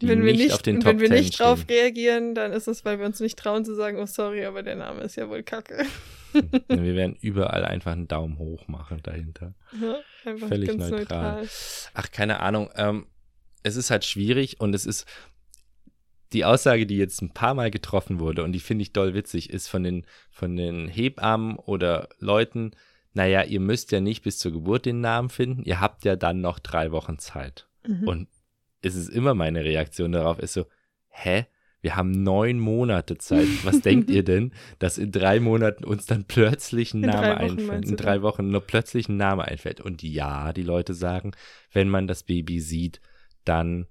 die wenn wir nicht, nicht, auf den Top wenn wir 10 nicht drauf stehen. reagieren, dann ist es, weil wir uns nicht trauen zu sagen, oh sorry, aber der Name ist ja wohl kacke. wir werden überall einfach einen Daumen hoch machen dahinter. Ja, Völlig neutral. neutral. Ach, keine Ahnung. Ähm, es ist halt schwierig und es ist die Aussage, die jetzt ein paar Mal getroffen wurde und die finde ich doll witzig, ist von den, von den Hebammen oder Leuten, naja, ihr müsst ja nicht bis zur Geburt den Namen finden, ihr habt ja dann noch drei Wochen Zeit. Mhm. Und es ist immer meine Reaktion darauf, ist so, hä? Wir haben neun Monate Zeit. Was denkt ihr denn, dass in drei Monaten uns dann plötzlich ein In Name einfällt? In drei? Wochen nur plötzlich ein Name einfällt. Und ja, die Leute sagen, wenn man das Baby sieht, dann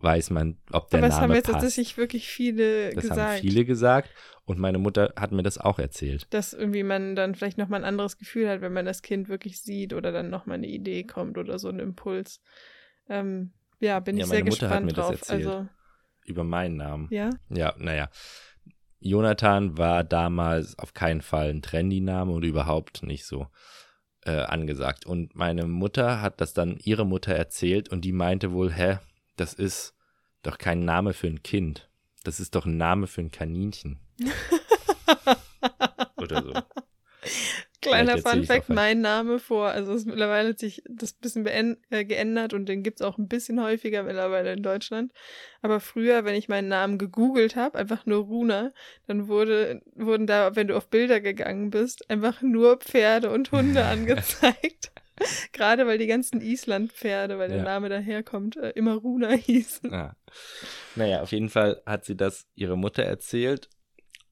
weiß man, ob der aber es haben Name jetzt passt. tatsächlich wirklich viele das gesagt. haben viele gesagt und meine Mutter hat mir das auch erzählt. dass irgendwie man dann vielleicht nochmal ein anderes Gefühl hat, wenn man das Kind wirklich sieht oder dann nochmal eine Idee kommt oder so ein Impuls. Ähm, ja, bin Ja, ich sehr meine Mutter hat gespannt mir das drauf. erzählt. Also, Über meinen Namen. ja. Ja, naja. Jonathan war damals auf keinen Fall ein Trendy-Name und überhaupt nicht so äh, angesagt. Und meine Mutter hat das dann ihre Mutter erzählt und die meinte wohl, hä, das ist doch kein Name für ein Kind. Das ist doch ein Name für ein Kaninchen. Oder so. Kleiner Fun Fact, mein Name vor, also es ist mittlerweile hat sich das ein bisschen äh, geändert und den gibt's auch ein bisschen häufiger mittlerweile in Deutschland. Aber früher, wenn ich meinen Namen gegoogelt habe, einfach nur Runa, dann wurde, wurden da, wenn du auf Bilder gegangen bist, einfach nur Pferde und Hunde angezeigt. Gerade weil die ganzen Island-Pferde, weil der Ja. Name daherkommt, äh, immer Runa hießen. Ah. Naja, auf jeden Fall hat sie das ihre Mutter erzählt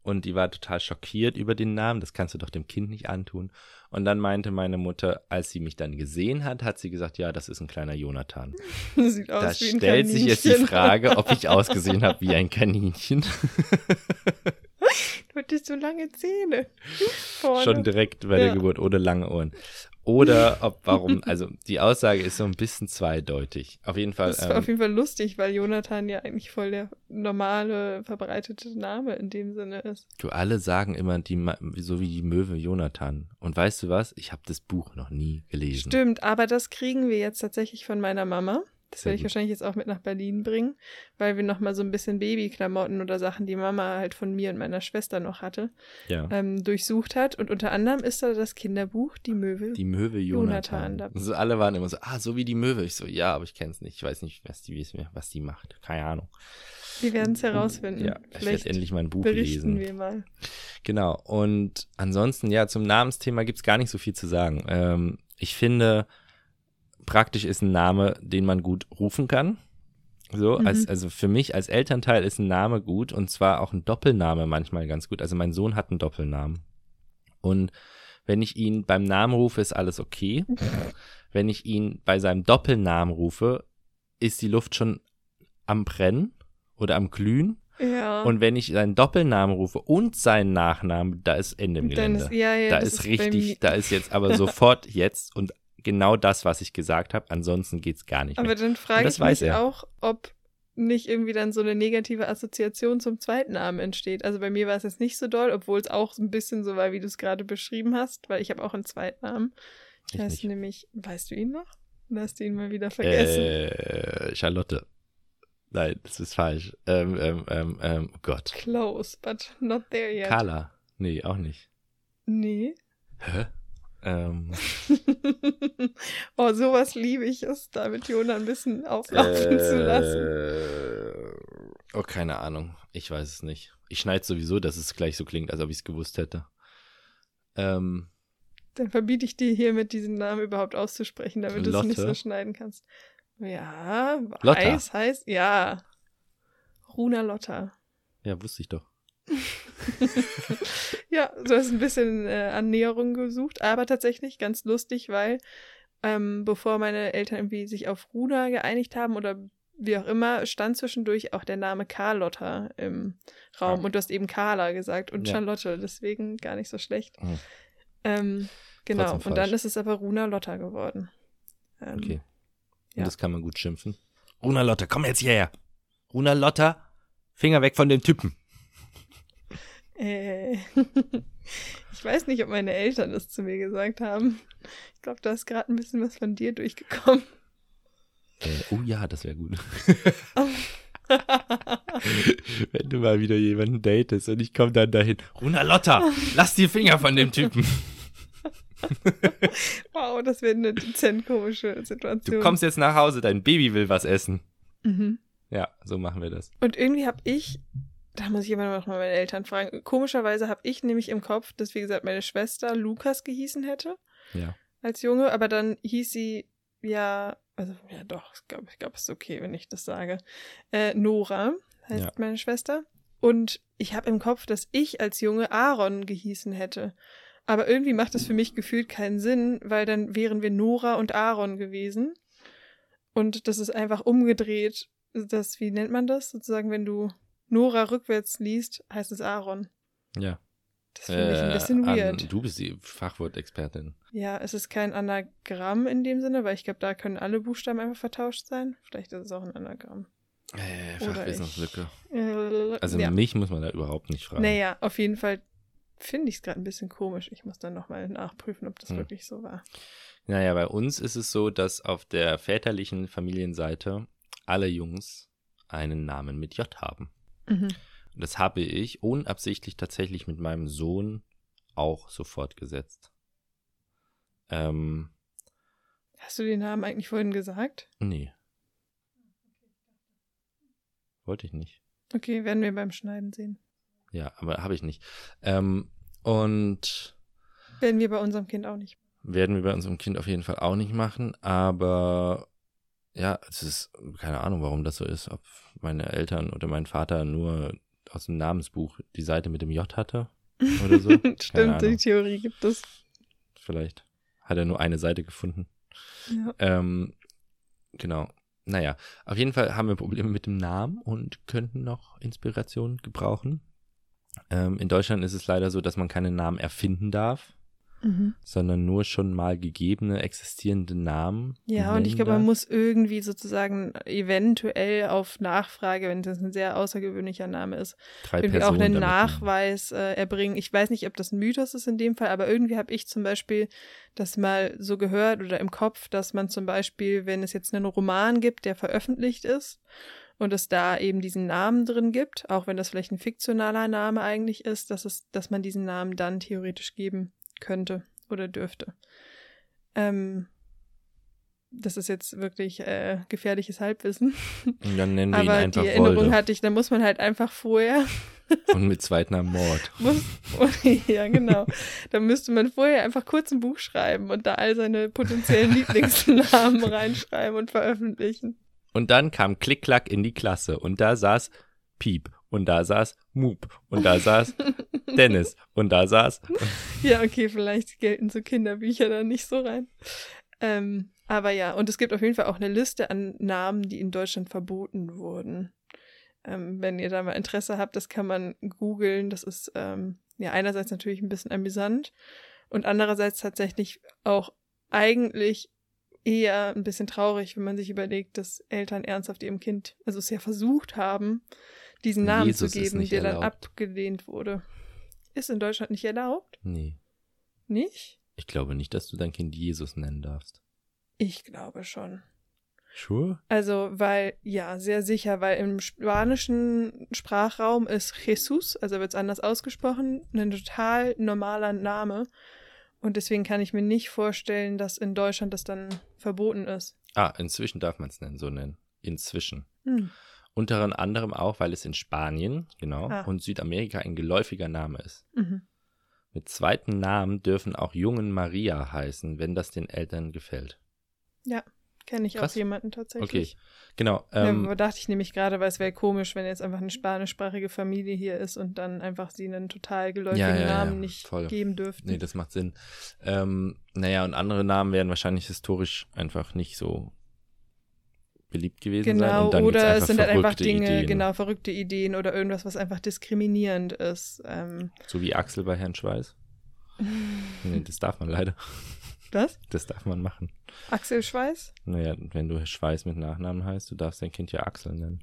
und die war total schockiert über den Namen. Das kannst du doch dem Kind nicht antun. Und dann meinte meine Mutter, als sie mich dann gesehen hat, hat sie gesagt, ja, das ist ein kleiner Jonathan. Sieht aus Da wie ein stellt sich jetzt die Kaninchen. Frage, ob ich ausgesehen habe wie ein Kaninchen. Du hattest so lange Zähne. Vorne. Schon direkt bei der Ja. Geburt oder lange Ohren. Oder ob, warum, also die Aussage ist so ein bisschen zweideutig. Auf jeden Fall. Das war auf Ähm, jeden Fall lustig, weil Jonathan ja eigentlich voll der normale, verbreitete Name in dem Sinne ist. du alle sagen immer, die, so wie die Möwe Jonathan. Und weißt du was? Ich habe das Buch noch nie gelesen. Stimmt, aber das kriegen wir jetzt tatsächlich von meiner Mama. Das werde ich wahrscheinlich jetzt auch mit nach Berlin bringen, weil wir nochmal so ein bisschen Babyklamotten oder Sachen, die Mama halt von mir und meiner Schwester noch hatte, Ja. ähm, durchsucht hat. Und unter anderem ist da das Kinderbuch Die Möwe. Die Möwe Jonathan, Jonathan. da- So, alle waren immer so, ah, so wie die Möwe. Ich so, ja, aber ich kenne es nicht. Ich weiß nicht, was die, was die macht. Keine Ahnung. wir werden es herausfinden. Ja, ich Vielleicht werde endlich mein Buch berichten lesen. wir mal. Genau. Und ansonsten, ja, zum Namensthema gibt's gar nicht so viel zu sagen. Ähm, ich finde, praktisch ist ein Name, den man gut rufen kann. So, Mhm. als, also für mich als Elternteil ist ein Name gut und zwar auch ein Doppelname manchmal ganz gut. Also mein Sohn hat einen Doppelnamen. Und wenn ich ihn beim Namen rufe, ist alles okay. Wenn ich ihn bei seinem Doppelnamen rufe, ist die Luft schon am Brennen oder am Glühen. Ja. Und wenn ich seinen Doppelnamen rufe und seinen Nachnamen, da ist Ende im Gelände. ist, ja, ja, da ist mir- richtig, da ist jetzt aber sofort jetzt und genau das, was ich gesagt habe. Ansonsten geht's gar nicht Aber mehr. dann frage ich weiß mich er. auch, ob nicht irgendwie dann so eine negative Assoziation zum zweiten Namen entsteht. Also bei mir war es jetzt nicht so doll, obwohl es auch ein bisschen so war, wie du es gerade beschrieben hast, weil ich habe auch einen Zweitnamen. Ich, Ich heiße nicht. nämlich, weißt du ihn noch? Oder hast du ihn mal wieder vergessen? Äh, Charlotte. Nein, das ist falsch. Ähm, ähm, ähm, ähm, oh Gott. Close, but not there yet. Carla. Nee, auch nicht. Nee. Hä? Ähm, oh, sowas liebe ich es, da mit Jona ein bisschen auflaufen zu lassen. äh, oh, keine Ahnung. Ich weiß es nicht. Ich schneide sowieso, dass es gleich so klingt, als ob ich es gewusst hätte. Ähm, Dann verbiete ich dir hiermit diesen Namen überhaupt auszusprechen, damit du es nicht so schneiden kannst. Ja, Lotta. heiß, heiß, ja. Runa Lotta. ja, wusste ich doch. Ja, du hast ein bisschen äh, Annäherung gesucht, aber tatsächlich ganz lustig, weil ähm, bevor meine Eltern irgendwie sich auf Runa geeinigt haben oder wie auch immer, stand zwischendurch auch der Name Carlotta im Raum. Ah. Und du hast eben Carla gesagt und Ja. Charlotte, deswegen gar nicht so schlecht. Hm. Ähm, genau, und dann ist es aber Runa Lotta geworden. Ähm, Okay. Und ja. das kann man gut schimpfen. Runa Lotta, komm jetzt hierher. Runa Lotta, Finger weg von dem Typen. Äh, ich weiß nicht, ob meine Eltern das zu mir gesagt haben. Ich glaube, da ist gerade ein bisschen was von dir durchgekommen. Äh, oh ja, das wäre gut. Wenn du mal wieder jemanden datest und ich komme dann dahin. Runa Lotta, lass die Finger von dem Typen. wow, das wäre eine dezent komische Situation. Du kommst jetzt nach Hause, dein Baby will was essen. Mhm. Ja, so machen wir das. Und irgendwie habe ich, da muss ich immer noch mal meine Eltern fragen, komischerweise habe ich nämlich im Kopf, dass, wie gesagt, meine Schwester Lukas gehießen hätte. Ja. Als Junge, aber dann hieß sie ja, also ja doch, ich glaube, ich glaub, es ist okay, wenn ich das sage. Äh, Nora heißt Ja. meine Schwester. Und ich habe im Kopf, dass ich als Junge Aaron gehießen hätte. Aber irgendwie macht das für mich gefühlt keinen Sinn, weil dann wären wir Nora und Aaron gewesen. Und das ist einfach umgedreht. Das, wie nennt man das? Sozusagen, wenn du Nora rückwärts liest, heißt es Aaron. Ja. Das finde ich ein bisschen Äh, an- weird. Du bist die Fachwortexpertin. Ja, es ist kein Anagramm in dem Sinne, weil ich glaube, da können alle Buchstaben einfach vertauscht sein. Vielleicht ist es auch ein Anagramm. Äh, Fachwissenslücke. Äh, Also ja. mich muss man da überhaupt nicht fragen. Naja, auf jeden Fall finde ich es gerade ein bisschen komisch. Ich muss dann nochmal nachprüfen, ob das Hm. wirklich so war. Naja, bei uns ist es so, dass auf der väterlichen Familienseite alle Jungs einen Namen mit J haben. Mhm. Das habe ich unabsichtlich tatsächlich mit meinem Sohn auch so fortgesetzt. Ähm, Hast du den Namen eigentlich vorhin gesagt? nee. Wollte ich nicht. Okay, werden wir beim Schneiden sehen. Ja, aber habe ich nicht. Ähm, und Werden wir bei unserem Kind auch nicht. werden wir bei unserem Kind auf jeden Fall auch nicht machen, aber ja, es ist keine Ahnung, warum das so ist, ob meine Eltern oder mein Vater nur aus dem Namensbuch die Seite mit dem J hatte oder so. Stimmt, die. Theorie gibt es. Vielleicht hat er nur eine Seite gefunden. Ja. Ähm, genau. Naja, auf jeden Fall haben wir Probleme mit dem Namen und könnten noch Inspiration gebrauchen. Ähm, in Deutschland ist es leider so, dass man keine Namen erfinden darf, Mhm. sondern nur schon mal gegebene, existierende Namen. Ja, und ich glaube, man muss irgendwie sozusagen eventuell auf Nachfrage, wenn das ein sehr außergewöhnlicher Name ist, drei irgendwie Personen auch einen. Nachweis äh, erbringen. Ich weiß nicht, ob das ein Mythos ist in dem Fall, aber irgendwie habe ich zum Beispiel das mal so gehört oder im Kopf, dass man zum Beispiel, wenn es jetzt einen Roman gibt, der veröffentlicht ist und es da eben diesen Namen drin gibt, auch wenn das vielleicht ein fiktionaler Name eigentlich ist, dass es, dass man diesen Namen dann theoretisch geben könnte oder dürfte. Ähm, das ist jetzt wirklich äh, gefährliches Halbwissen. Und dann nennen wir ihn Aber einfach die Erinnerung Wolde. hatte ich, da muss man halt einfach vorher Und mit Zweitnamen Mord. muss, ja, genau. Da müsste man vorher einfach kurz ein Buch schreiben und da all seine potenziellen Lieblingsnamen reinschreiben und veröffentlichen. Und dann kam Klick-Klack in die Klasse und da saß Piep und da saß Moop und da saß Dennis und da saß Ja, okay, vielleicht gelten so Kinderbücher da nicht so rein. Ähm, aber ja, und es gibt auf jeden Fall auch eine Liste an Namen, die in Deutschland verboten wurden. Ähm, wenn ihr da mal Interesse habt, das kann man googeln. Das ist ähm, ja einerseits natürlich ein bisschen amüsant und andererseits tatsächlich auch eigentlich eher ein bisschen traurig, wenn man sich überlegt, dass Eltern ernsthaft ihrem Kind, also es ja versucht haben, diesen Namen Jesus zu geben, der dann erlaubt. abgelehnt wurde. Ist in Deutschland nicht erlaubt? Nee, Nicht? ich glaube nicht, dass du dein Kind Jesus nennen darfst. Ich glaube schon. Sure? Also, weil, ja, sehr sicher, weil im spanischen Sprachraum ist Jesus, also wird es anders ausgesprochen, ein total normaler Name. Und deswegen kann ich mir nicht vorstellen, dass in Deutschland das dann verboten ist. Ah, inzwischen darf man es nennen, so nennen. Inzwischen. Hm. Unter anderem auch, weil es in Spanien, genau, Ah. und Südamerika ein geläufiger Name ist. Mhm. Mit zweiten Namen dürfen auch Jungen Maria heißen, wenn das den Eltern gefällt. Kenne ich Krass. auch jemanden Okay, tatsächlich. genau. Ja, Ähm, aber dachte ich nämlich gerade, weil es wäre komisch, wenn jetzt einfach eine spanischsprachige Familie hier ist und dann einfach sie einen total geläufigen Ja, ja, ja, Namen nicht voll. geben dürften. Nee, das macht Sinn. Ähm, naja, und andere Namen werden wahrscheinlich historisch einfach nicht so beliebt gewesen sein. Genau, Und dann oder es sind halt einfach Dinge, Ideen, genau, verrückte Ideen oder irgendwas, was einfach diskriminierend ist. Ähm, So wie Axel bei Herrn Schweiß. Nee, das darf man leider. was? Das darf man machen. Axel Schweiß? Naja, wenn du Schweiß mit Nachnamen heißt, du darfst dein Kind ja Axel nennen.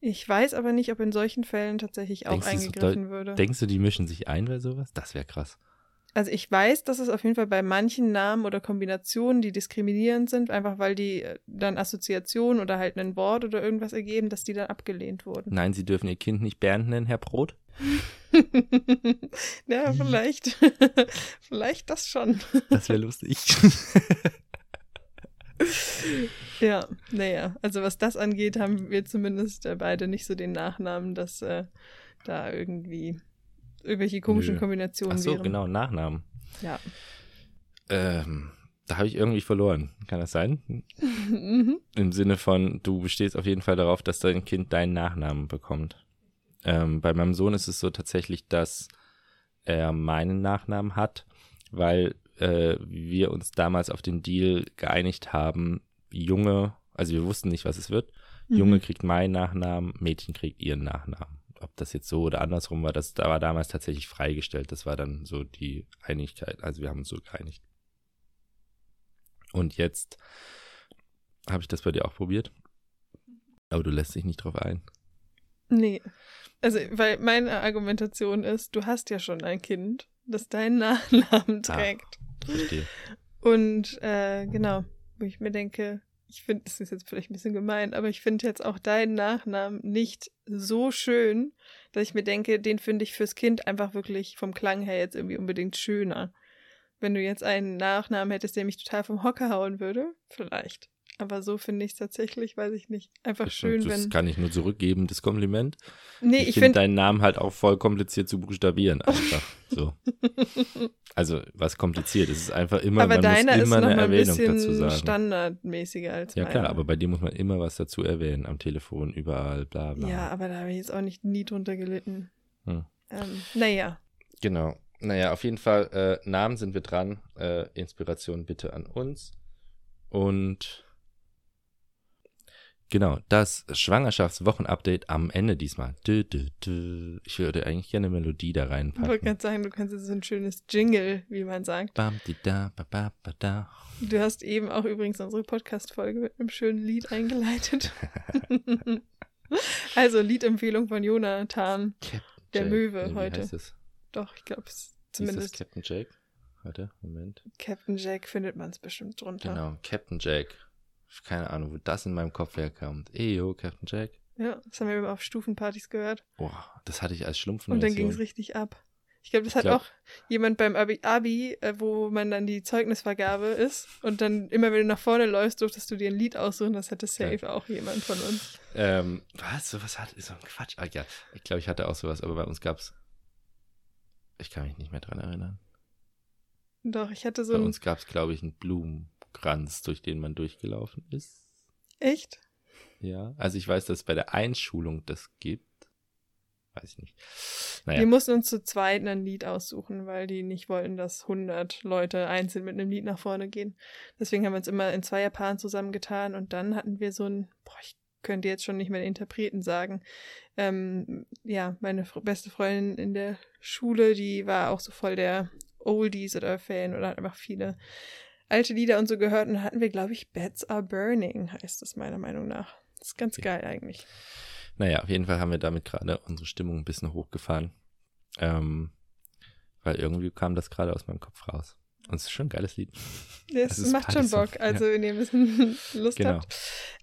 Ich weiß aber nicht, ob in solchen Fällen tatsächlich auch Denkst du, eingegriffen würde. Denkst du, die mischen sich ein bei sowas? Das wäre krass. Also ich weiß, dass es auf jeden Fall bei manchen Namen oder Kombinationen, die diskriminierend sind, einfach weil die äh, dann Assoziationen oder halt ein Wort oder irgendwas ergeben, dass die dann abgelehnt wurden. Nein, Sie dürfen Ihr Kind nicht Bernd nennen, Herr Brot. ja, vielleicht. vielleicht das schon. Das wäre lustig. ja, naja, also was das angeht, haben wir zumindest äh, beide nicht so den Nachnamen, dass äh, da irgendwie irgendwelche komischen Nö. Kombinationen Ach so, wären. genau, Nachnamen. Ja. Ähm, da habe ich irgendwie verloren. Kann das sein? Mhm. Im Sinne von, du bestehst auf jeden Fall darauf, dass dein Kind deinen Nachnamen bekommt. Ähm, bei meinem Sohn ist es so tatsächlich, dass er meinen Nachnamen hat, weil äh, wir uns damals auf den Deal geeinigt haben, Junge, also wir wussten nicht, was es wird. Junge Mhm. kriegt meinen Nachnamen, Mädchen kriegt ihren Nachnamen. Ob das jetzt so oder andersrum war, das da war damals tatsächlich freigestellt. Das war dann so die Einigkeit. Also wir haben uns so geeinigt. Und jetzt habe ich das bei dir auch probiert. Aber du lässt dich nicht drauf ein. Nee. Also, weil meine Argumentation ist, du hast ja schon ein Kind, das deinen Nachnamen Ah. trägt. Verstehe. Und äh, genau, wo ich mir denke, ich finde, das ist jetzt vielleicht ein bisschen gemein, aber ich finde jetzt auch deinen Nachnamen nicht so schön, dass ich mir denke, den finde ich fürs Kind einfach wirklich vom Klang her jetzt irgendwie unbedingt schöner. Wenn du jetzt einen Nachnamen hättest, der mich total vom Hocker hauen würde, vielleicht. Aber so finde ich es tatsächlich, weiß ich nicht. Einfach schön, das wenn. kann ich nur zurückgeben, das Kompliment. Nee, ich ich finde finde. deinen Namen halt auch voll kompliziert zu buchstabieren. Einfach so. Also, was kompliziert? Es ist einfach immer, aber man deiner muss ist immer noch eine mal ein Erwähnung dazu bisschen sagen. standardmäßiger als Ja, klar, meiner. aber bei dir muss man immer was dazu erwähnen. Am Telefon, überall, bla, bla. Ja, aber da habe ich jetzt auch nicht nie drunter gelitten. Hm. Ähm, naja. Genau. Naja, auf jeden Fall, äh, Namen sind wir dran. Äh, Inspiration bitte an uns. Und genau, das Schwangerschaftswochenupdate am Ende diesmal. Dü, dü, dü. Ich würde eigentlich gerne eine Melodie da Ich wollte reinpacken. gerade sagen, du kannst jetzt so ein schönes Jingle, wie man sagt. Bam, di, da, ba, ba, ba, da. Du hast eben auch übrigens unsere Podcast-Folge mit einem schönen Lied eingeleitet. also Liedempfehlung von Jonathan. Captain Der Jack. Möwe Nee, wie heute. Heißt es? Doch, ich glaube, es Hieß es zumindest Captain Jake? Warte, Moment. Captain Jack findet man es bestimmt drunter. Genau, Captain Jack. Keine Ahnung, wo das in meinem Kopf herkommt. Eyo, Captain Jack. Ja, das haben wir immer auf Stufenpartys gehört. Boah, das hatte ich als Schlumpfen. Und dann ging es richtig ab. Ich glaube, das hat glaub- auch jemand beim Abi, Abi äh, wo man dann die Zeugnisvergabe ist und dann immer, wenn du nach vorne läufst, durftest du dir ein Lied aussuchen. Das hatte safe auch jemand von uns. Ähm, was? Sowas hat, so ein Quatsch. Ah, ja, ich glaube, ich hatte auch sowas, aber bei uns gab's. Ich kann mich nicht mehr dran erinnern. Doch, ich hatte so bei ein. uns gab's, glaube ich, einen Blumenkranz, durch den man durchgelaufen ist. Echt? Ja. Also ich weiß, dass es bei der Einschulung das gibt. Weiß ich nicht. Naja. Wir mussten uns zu zweit ein Lied aussuchen, weil die nicht wollten, dass 100 Leute einzeln mit einem Lied nach vorne gehen. Deswegen haben wir uns immer in Zweierpaaren zusammengetan und dann hatten wir so ein, boah, ich könnte jetzt schon nicht mehr den Interpreten sagen. Ähm, ja, meine beste Freundin in der Schule, die war auch so voll der Oldies oder Fan oder hat einfach viele alte Lieder und so gehört und hatten wir, glaube ich, Beds Are Burning, heißt das meiner Meinung nach. Das ist ganz Okay. geil eigentlich. Naja, auf jeden Fall haben wir damit gerade unsere Stimmung ein bisschen hochgefahren. Ähm, weil irgendwie kam das gerade aus meinem Kopf raus. Und es ist schon ein geiles Lied. Das Es ist macht schon Bock, also wenn ihr ein bisschen Lust Genau. habt.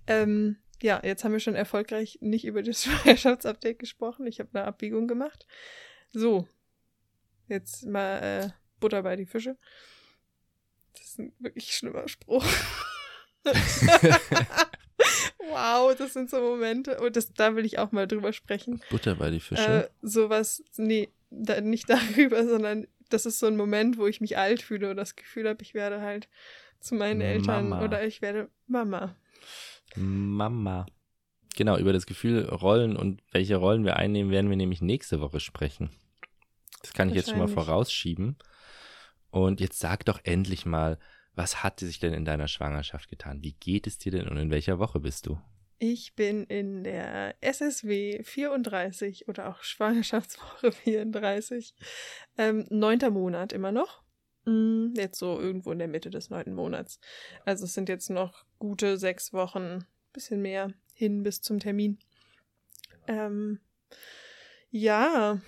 Ähm, ja, jetzt haben wir schon erfolgreich nicht über das Schwangerschaftsupdate gesprochen. Ich habe eine Abbiegung gemacht. So, jetzt mal äh, Butter bei die Fische. Das ist ein wirklich schlimmer Spruch. wow, das sind so Momente. Und das, da will ich auch mal drüber sprechen. Butter bei die Fische. Äh, sowas, nee, da, nicht darüber, sondern das ist so ein Moment, wo ich mich alt fühle und das Gefühl habe, ich werde halt zu meinen Eltern Mama. oder ich werde Mama. Mama. Genau, über das Gefühl Rollen und welche Rollen wir einnehmen, werden wir nämlich nächste Woche sprechen. Das kann ich jetzt schon mal vorausschieben. Und jetzt sag doch endlich mal, was hat sich denn in deiner Schwangerschaft getan? Wie geht es dir denn und in welcher Woche bist du? Ich bin in der SSW 34 oder auch Schwangerschaftswoche 34. Ähm, neunter Monat immer noch. Mm, Jetzt so irgendwo in der Mitte des neunten Monats. Also es sind jetzt noch gute sechs Wochen, bisschen mehr hin bis zum Termin. Ähm, ja,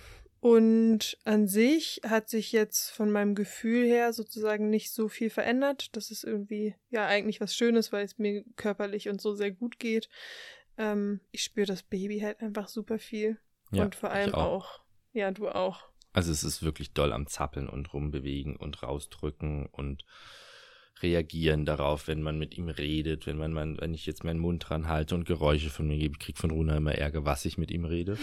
Und an sich hat sich jetzt von meinem Gefühl her sozusagen nicht so viel verändert. Das ist irgendwie ja eigentlich was Schönes, weil es mir körperlich und so sehr gut geht. Ähm, ich spüre das Baby halt einfach super viel. Ja, und vor allem auch. auch. Ja, du auch. Also es ist wirklich doll am Zappeln und rumbewegen und rausdrücken und reagieren darauf, wenn man mit ihm redet, wenn man, man wenn ich jetzt meinen Mund dran halte und Geräusche von mir gebe. Ich krieg von Runa immer Ärger, was ich mit ihm rede.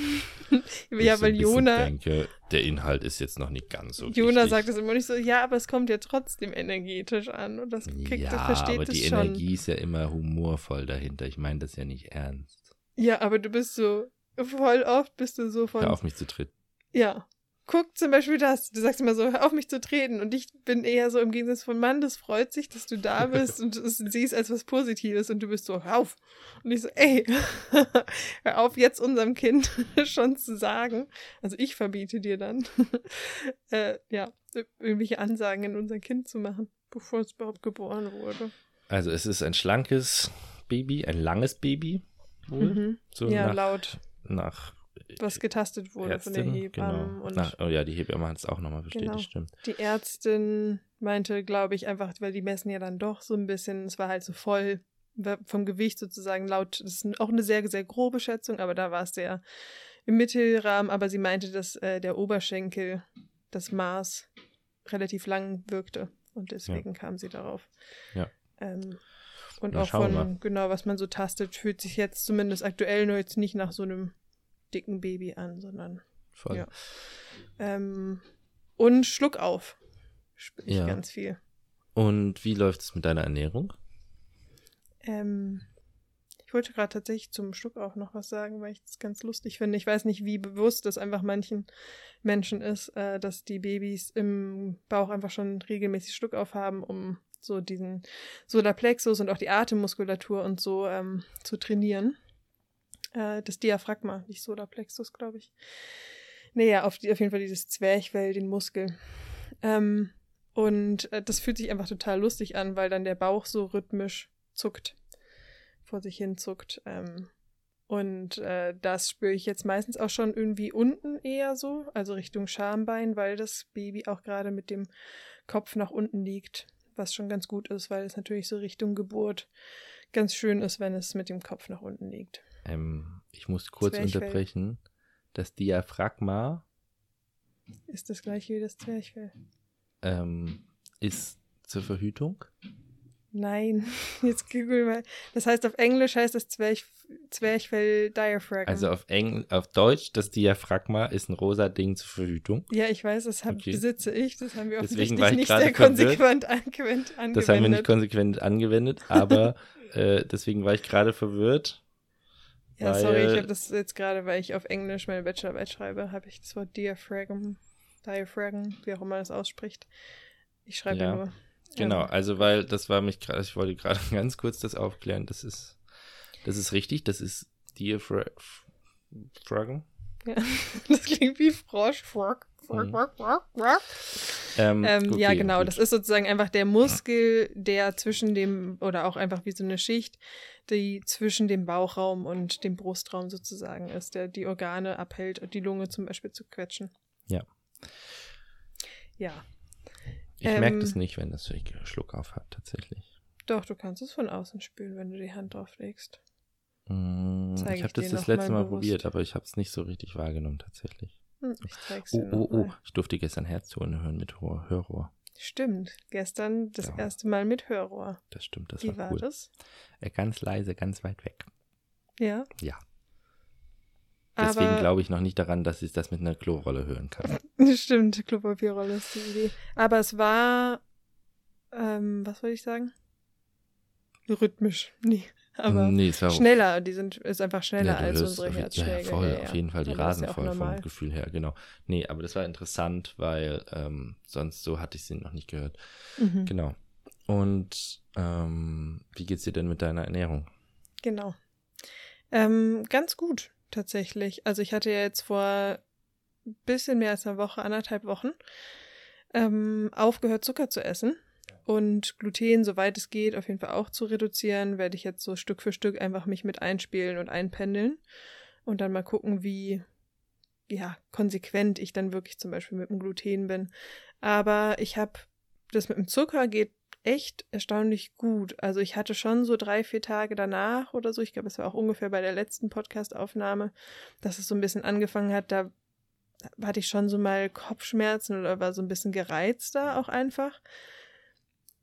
ja, ich weil so Jona, denke, der Inhalt ist jetzt noch nicht ganz so Jona wichtig. sagt es immer nicht so, ja, aber es kommt ja trotzdem energetisch an und das kriegt, ja, er versteht aber die schon. Energie ist ja immer humorvoll dahinter. Ich meine das ja nicht ernst. Ja, aber du bist so, voll oft bist du so von, Hör auf mich zu treten. ja, guck zum Beispiel das, du sagst immer so, hör auf mich zu treten und ich bin eher so im Gegensatz von Mann, das freut sich, dass du da bist und es siehst als was Positives und du bist so, hör auf. Und ich so, ey, hör auf jetzt unserem Kind schon zu sagen, also ich verbiete dir dann, äh, ja, irgendwelche Ansagen in unser Kind zu machen, bevor es überhaupt geboren wurde. Also es ist ein schlankes Baby, ein langes Baby. Wohl. Mhm. So Ja, nach, laut, nach was getastet wurde von den Ärztin, Hebammen genau. und Nach, oh ja, die Hebamme hat es auch nochmal bestätigt, Genau. stimmt. Die Ärztin meinte, glaube ich, einfach, weil die messen ja dann doch so ein bisschen, es war halt so voll vom Gewicht sozusagen laut, das ist auch eine sehr, sehr grobe Schätzung, aber da war es sehr im Mittelrahmen, aber sie meinte, dass äh, der Oberschenkel, das Maß relativ lang wirkte und deswegen kam sie darauf. Ja. Ähm, und Na, auch von, genau, was man so tastet, fühlt sich jetzt zumindest aktuell nur jetzt nicht nach so einem dicken Baby an, sondern Voll. Ja. ähm, und Schluck auf. Spüre ich Ja. ganz viel. Und wie läuft es mit deiner Ernährung? Ähm, ich wollte gerade tatsächlich zum Schluck auf noch was sagen, weil ich das ganz lustig finde. Ich weiß nicht, wie bewusst das einfach manchen Menschen ist, äh, dass die Babys im Bauch einfach schon regelmäßig Schluck auf haben, um so diesen Solarplexus und auch die Atemmuskulatur und so ähm, zu trainieren. Äh, das Diaphragma, nicht Solarplexus, glaube ich. Naja, auf, die, auf jeden Fall dieses Zwerchfell, den Muskel. Ähm, und äh, das fühlt sich einfach total lustig an, weil dann der Bauch so rhythmisch zuckt, vor sich hin zuckt. Ähm, und äh, das spüre ich jetzt meistens auch schon irgendwie unten eher so, also Richtung Schambein, weil das Baby auch gerade mit dem Kopf nach unten liegt, was schon ganz gut ist, weil es natürlich so Richtung Geburt ganz schön ist, wenn es mit dem Kopf nach unten liegt. Ähm, ich muss kurz Zwerchfell. unterbrechen. Das Diaphragma Ist das gleiche wie das Zwerchfell? ähm, ist zur Verhütung. Nein, jetzt google mal. Das heißt, auf Englisch heißt das Zwerch Zwerchfell Diaphragm. Also auf, Engl auf Deutsch, das Diaphragma ist ein rosa Ding zur Verhütung. ja, ich weiß, das hab, Okay. besitze ich. Das haben wir Deswegen offensichtlich nicht sehr konsequent angewendet. angewendet. Das haben wir nicht konsequent angewendet, aber äh, deswegen war ich gerade verwirrt. Ja, sorry, ich habe das jetzt gerade, weil ich auf Englisch meine Bachelorarbeit schreibe, habe ich das Wort Diaphragm, Diaphragm, wie auch immer das ausspricht. Ich schreibe Ja, nur. Genau, Ähm, also weil das war mich gerade, ich wollte gerade ganz kurz das aufklären. Das ist, das ist richtig, das ist Diaphragm. ja. Das klingt wie Frosch. Frog. Frog, Mhm. frog, frog, frog. Ähm, Ähm, ja, okay, genau. gut. Das ist sozusagen einfach der Muskel, der zwischen dem, oder auch einfach wie so eine Schicht, die zwischen dem Bauchraum und dem Brustraum sozusagen ist, der die Organe abhält, die Lunge zum Beispiel zu quetschen. Ja. Ja, Ich merke ähm, das nicht, wenn das Schluck auf hat, tatsächlich. doch, du kannst es von außen spüren, wenn du die Hand drauf legst. Mm, ich habe das das letzte mal Mal probiert, aber ich habe es nicht so richtig wahrgenommen, tatsächlich. Hm, ich zeig's Oh, dir oh, noch oh, mal. ich durfte gestern Herztöne hören mit Hör Hörrohr. Stimmt, gestern das Ja. erste Mal mit Hörrohr. Das stimmt, das Wie war war cool. das? Äh, ganz leise, ganz weit weg. Ja. Ja. Deswegen glaube ich noch nicht daran, dass ich das mit einer Klorolle hören kann. Stimmt, Klopapierrolle ist die Idee. Aber es war, ähm, was wollte ich sagen? Rhythmisch. Nee, aber nee, schneller. Die sind, ist einfach schneller Ja, als unsere Herzschläge. Ja, voll, ja, auf jeden Fall die Aber Rasen voll vom normal. Gefühl her, genau. Nee, aber das war interessant, weil ähm, sonst so hatte ich sie noch nicht gehört. Mhm, Genau. Und ähm, wie geht's dir denn mit deiner Ernährung? Genau. Ähm, ganz gut, tatsächlich. Also ich hatte ja jetzt vor ein bisschen mehr als einer Woche, anderthalb Wochen, ähm, aufgehört, Zucker zu essen. Und Gluten, soweit es geht, auf jeden Fall auch zu reduzieren, werde ich jetzt so Stück für Stück einfach mich mit einspielen und einpendeln. Und dann mal gucken, wie ja, konsequent ich dann wirklich zum Beispiel mit dem Gluten bin. Aber ich habe, das mit dem Zucker geht echt erstaunlich gut. Also ich hatte schon so drei, vier Tage danach oder so, ich glaube, es war auch ungefähr bei der letzten Podcast-Aufnahme, dass es so ein bisschen angefangen hat, da hatte ich schon so mal Kopfschmerzen oder war so ein bisschen gereizter auch einfach.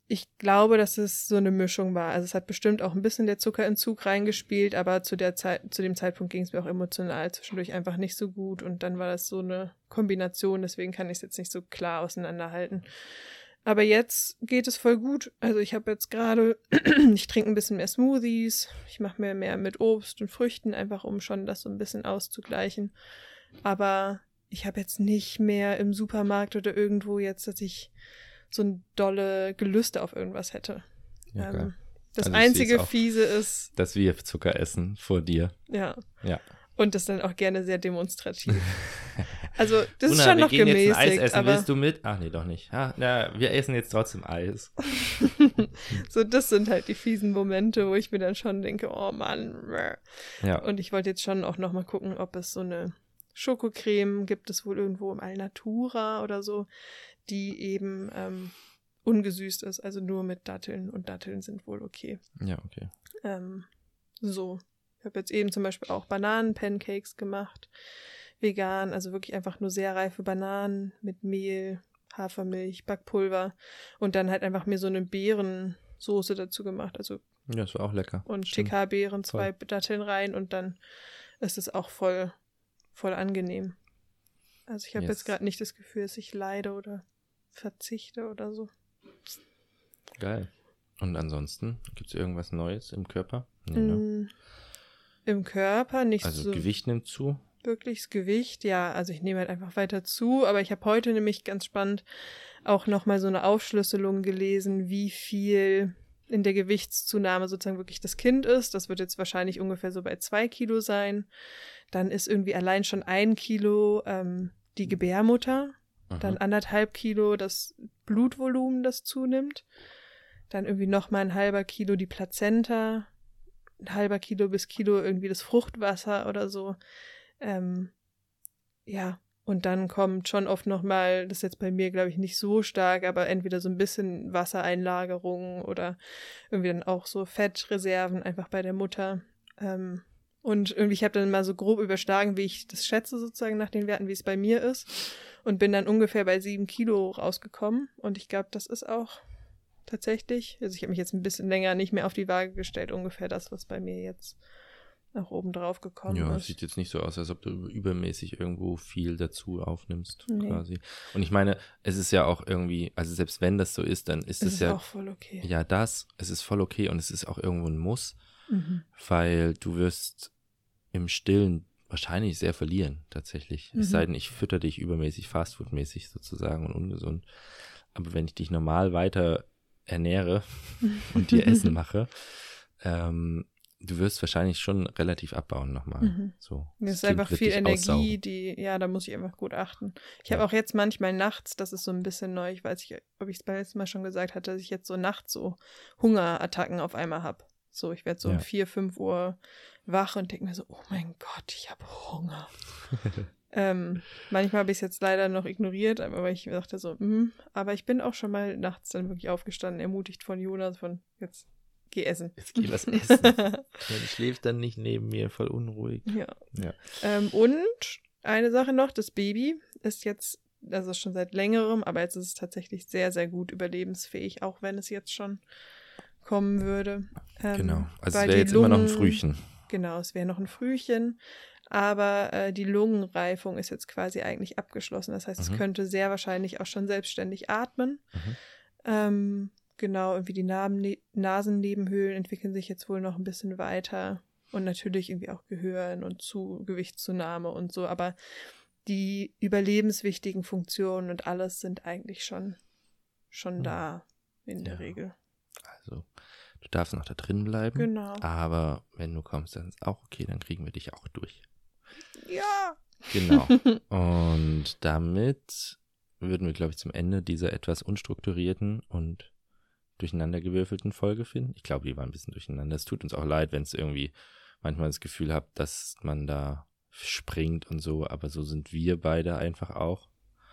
Ich glaube, dass es so eine Mischung war. Also es hat bestimmt auch ein bisschen der Zuckerentzug reingespielt, aber zu der Zeit, zu dem Zeitpunkt ging es mir auch emotional zwischendurch einfach nicht so gut und dann war das so eine Kombination, deswegen kann ich es jetzt nicht so klar auseinanderhalten. Aber jetzt geht es voll gut. Also ich habe jetzt gerade, ich trinke ein bisschen mehr Smoothies, ich mache mir mehr mit Obst und Früchten, einfach um schon das so ein bisschen auszugleichen. Aber ich habe jetzt nicht mehr im Supermarkt oder irgendwo jetzt, dass ich so ein dolle Gelüste auf irgendwas hätte. Ja, ähm, das also einzige Fiese ist, dass wir Zucker essen vor dir. Ja. Ja. Und das dann auch gerne sehr demonstrativ. Also, das Una, ist schon noch gehen gemäßigt. Jetzt ein Eis essen. Aber... Willst du mit? Ach nee, doch nicht. Ja, na, wir essen jetzt trotzdem Eis. so, das sind halt die fiesen Momente, wo ich mir dann schon denke, oh Mann. Ja. Und ich wollte jetzt schon auch nochmal gucken, ob es so eine Schokocreme gibt es wohl irgendwo im Alnatura oder so, die eben ähm, ungesüßt ist, also nur mit Datteln und Datteln sind wohl okay. Ja, okay. Ähm, so. Ich habe jetzt eben zum Beispiel auch Bananen-Pancakes gemacht vegan, also wirklich einfach nur sehr reife Bananen mit Mehl, Hafermilch, Backpulver und dann halt einfach mir so eine Beerensoße dazu gemacht. Also ja, das war auch lecker. Und TK-Beeren, zwei Datteln rein und dann ist es auch voll, voll angenehm. Also ich habe yes. jetzt gerade nicht das Gefühl, dass ich leide oder verzichte oder so. Geil. Und ansonsten, gibt es irgendwas Neues im Körper? Nee, ne? mm, Im Körper nicht also so. Also Gewicht nimmt zu? wirklich das Gewicht. Ja, also ich nehme halt einfach weiter zu, aber ich habe heute nämlich ganz spannend auch nochmal so eine Aufschlüsselung gelesen, wie viel in der Gewichtszunahme sozusagen wirklich das Kind ist. Das wird jetzt wahrscheinlich ungefähr so bei zwei Kilo sein. Dann ist irgendwie allein schon ein Kilo ähm, die Gebärmutter, Aha. dann anderthalb Kilo das Blutvolumen, das zunimmt, dann irgendwie nochmal ein halber Kilo die Plazenta, ein halber Kilo bis Kilo irgendwie das Fruchtwasser oder so. Ähm, ja, und dann kommt schon oft nochmal, das ist jetzt bei mir, glaube ich, nicht so stark, aber entweder so ein bisschen Wassereinlagerung oder irgendwie dann auch so Fettreserven einfach bei der Mutter. Ähm, und irgendwie, ich habe dann mal so grob überschlagen, wie ich das schätze, sozusagen nach den Werten, wie es bei mir ist. Und bin dann ungefähr bei sieben Kilo rausgekommen. Und ich glaube, das ist auch tatsächlich, also ich habe mich jetzt ein bisschen länger nicht mehr auf die Waage gestellt, ungefähr das, was bei mir jetzt nach oben drauf gekommen ja, ist. Ja, sieht jetzt nicht so aus, als ob du übermäßig irgendwo viel dazu aufnimmst, nee. quasi. Und ich meine, es ist ja auch irgendwie, also selbst wenn das so ist, dann ist es, es ja. auch voll okay. Ja, das, es ist voll okay und es ist auch irgendwo ein Muss, mhm. weil du wirst im Stillen wahrscheinlich sehr verlieren, tatsächlich. Mhm. Es sei denn, ich fütter dich übermäßig, fastfoodmäßig sozusagen und ungesund. Aber wenn ich dich normal weiter ernähre und dir Essen mache, ähm, du wirst wahrscheinlich schon relativ abbauen nochmal. Mhm. So, das, das ist einfach viel Energie, aussaugen. die, ja, da muss ich einfach gut achten. Ich ja. habe auch jetzt manchmal nachts, das ist so ein bisschen neu, ich weiß nicht, ob ich es beim letzten Mal schon gesagt hatte, dass ich jetzt so nachts so Hungerattacken auf einmal habe. So, ich werde so ja. um 4, 5 Uhr wach und denke mir so, oh mein Gott, ich habe Hunger. ähm, manchmal habe ich es jetzt leider noch ignoriert, aber ich dachte so, mh, aber ich bin auch schon mal nachts dann wirklich aufgestanden, ermutigt von Jonas, von jetzt Geh essen. Jetzt geh was essen. Man schläft dann nicht neben mir, voll unruhig. Ja. ja. Ähm, und eine Sache noch, das Baby ist jetzt, also schon seit längerem, aber jetzt ist es tatsächlich sehr, sehr gut überlebensfähig, auch wenn es jetzt schon kommen würde. Ähm, genau, also es wäre jetzt Lungen, immer noch ein Frühchen. Genau, es wäre noch ein Frühchen, aber äh, die Lungenreifung ist jetzt quasi eigentlich abgeschlossen. Das heißt, mhm. es könnte sehr wahrscheinlich auch schon selbstständig atmen. Mhm. Ähm, Genau, irgendwie die Nasen Nasennebenhöhlen entwickeln sich jetzt wohl noch ein bisschen weiter. Und natürlich irgendwie auch Gehirn und zu Gewichtszunahme und so. Aber die überlebenswichtigen Funktionen und alles sind eigentlich schon, schon hm. da in der ja. Regel. Du darfst noch da drin bleiben. Genau. Aber wenn du kommst, dann ist auch okay, dann kriegen wir dich auch durch. Ja. Genau. und damit würden wir, glaube ich, zum Ende dieser etwas unstrukturierten und durcheinandergewürfelten Folge finden. Ich glaube, die war ein bisschen durcheinander. Es tut uns auch leid, wenn es irgendwie manchmal das Gefühl habt, dass man da springt und so, aber so sind wir beide einfach auch.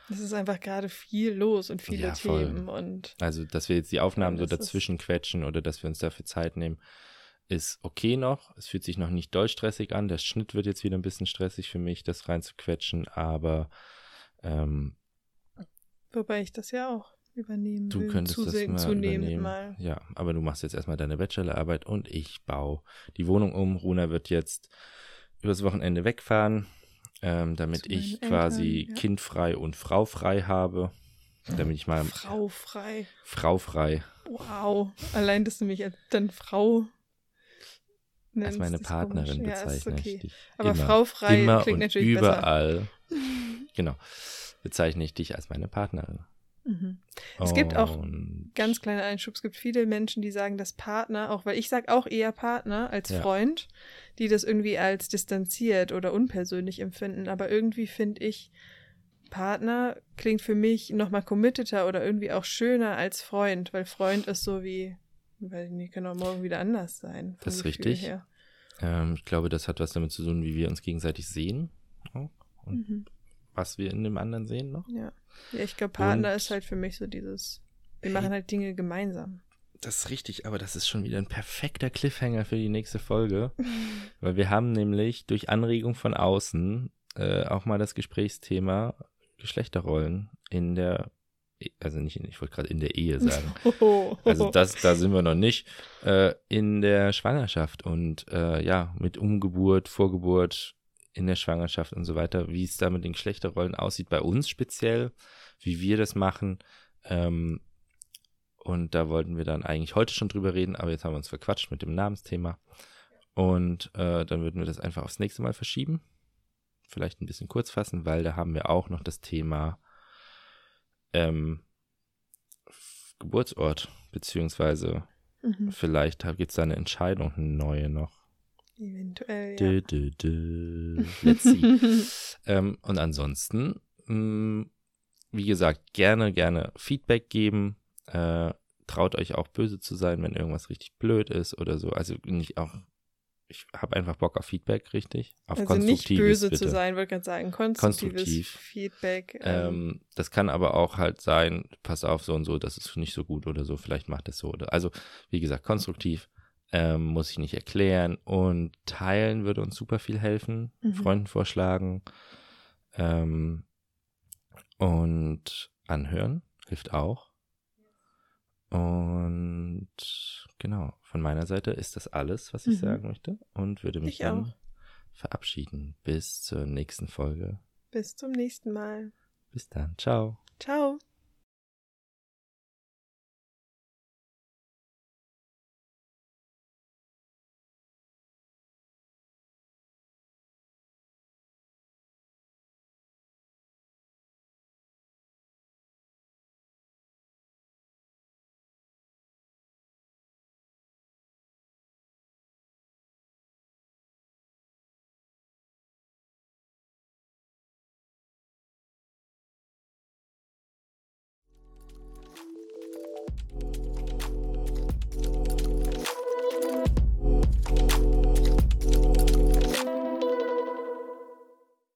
Es ist einfach gerade viel los und viele Ja. Themen und Also, dass wir jetzt die Aufnahmen so das dazwischen quetschen oder dass wir uns dafür Zeit nehmen, ist okay noch. Es fühlt sich noch nicht doll stressig an. Der Schnitt wird jetzt wieder ein bisschen stressig für mich, das reinzuquetschen, aber ähm, wobei ich das ja auch übernehmen du will. könntest das zusehen- mal zunehmend übernehmen. mal. Ja, aber du machst jetzt erstmal deine Bachelorarbeit und ich baue die Wohnung um. Runa wird jetzt übers Wochenende wegfahren, ähm, damit ich Eltern, quasi ja. kindfrei und fraufrei habe. Damit ich mal Frau frei. fraufrei Wow. Allein, dass du mich als dann Frau als nennst, meine ist Partnerin komisch. Ja, ist bezeichne okay. ich dich. Aber immer, Frau frei immer klingt und natürlich besser. überall. genau. Bezeichne ich dich als meine Partnerin. Mhm. Es gibt auch Ganz kleiner Einschub. Es gibt viele Menschen, die sagen, dass Partner, auch weil ich sage auch eher Partner als Ja. Freund, die das irgendwie als distanziert oder unpersönlich empfinden. Aber irgendwie finde ich, Partner klingt für mich nochmal committeter oder irgendwie auch schöner als Freund, weil Freund ist so wie, weil die können auch morgen wieder anders sein. Das ist richtig. ähm, ich glaube, das hat was damit zu tun, wie wir uns gegenseitig sehen. Und Mhm. Was wir in dem anderen sehen noch. Ja. ja, ich glaube, Partner Und- ist halt für mich so dieses, wir machen halt Dinge gemeinsam. Das ist richtig, aber das ist schon wieder ein perfekter Cliffhanger für die nächste Folge. Weil wir haben nämlich durch Anregung von außen äh, auch mal das Gesprächsthema Geschlechterrollen in der, E- also nicht, in, ich wollte gerade in der Ehe sagen. Also das, da sind wir noch nicht. Äh, in der Schwangerschaft und äh, ja, mit Umgeburt, Vorgeburt, in der Schwangerschaft und so weiter, wie es da mit den Geschlechterrollen aussieht, bei uns speziell, wie wir das machen. Ähm, und da wollten wir dann eigentlich heute schon drüber reden, aber jetzt haben wir uns verquatscht mit dem Namensthema. Und äh, dann würden wir das einfach aufs nächste Mal verschieben. Vielleicht ein bisschen kurz fassen, weil da haben wir auch noch das Thema ähm, Geburtsort, beziehungsweise Mhm. vielleicht gibt es da eine Entscheidung, eine neue noch. Eventuell, ja. Dö, dö, dö. Let's see. ähm, und ansonsten, mh, wie gesagt, gerne, gerne Feedback geben. Äh, traut euch auch böse zu sein, wenn irgendwas richtig blöd ist oder so. Also nicht auch, ich habe einfach Bock auf Feedback, richtig? Auf also nicht böse bitte. zu sein, wollte gerade sagen, konstruktives Konstruktiv. Feedback. Ähm, das kann aber auch halt sein, pass auf, so und so, das ist nicht so gut oder so, vielleicht macht es so oder. Also, wie gesagt, konstruktiv, ähm, muss ich nicht erklären und teilen würde uns super viel helfen, Mhm. Freunden vorschlagen ähm, und anhören hilft auch. Und genau, von meiner Seite ist das alles, was ich Mhm. sagen möchte und würde mich Ich dann auch. verabschieden. Bis zur nächsten Folge. Bis zum nächsten Mal. Bis dann. Ciao. Ciao.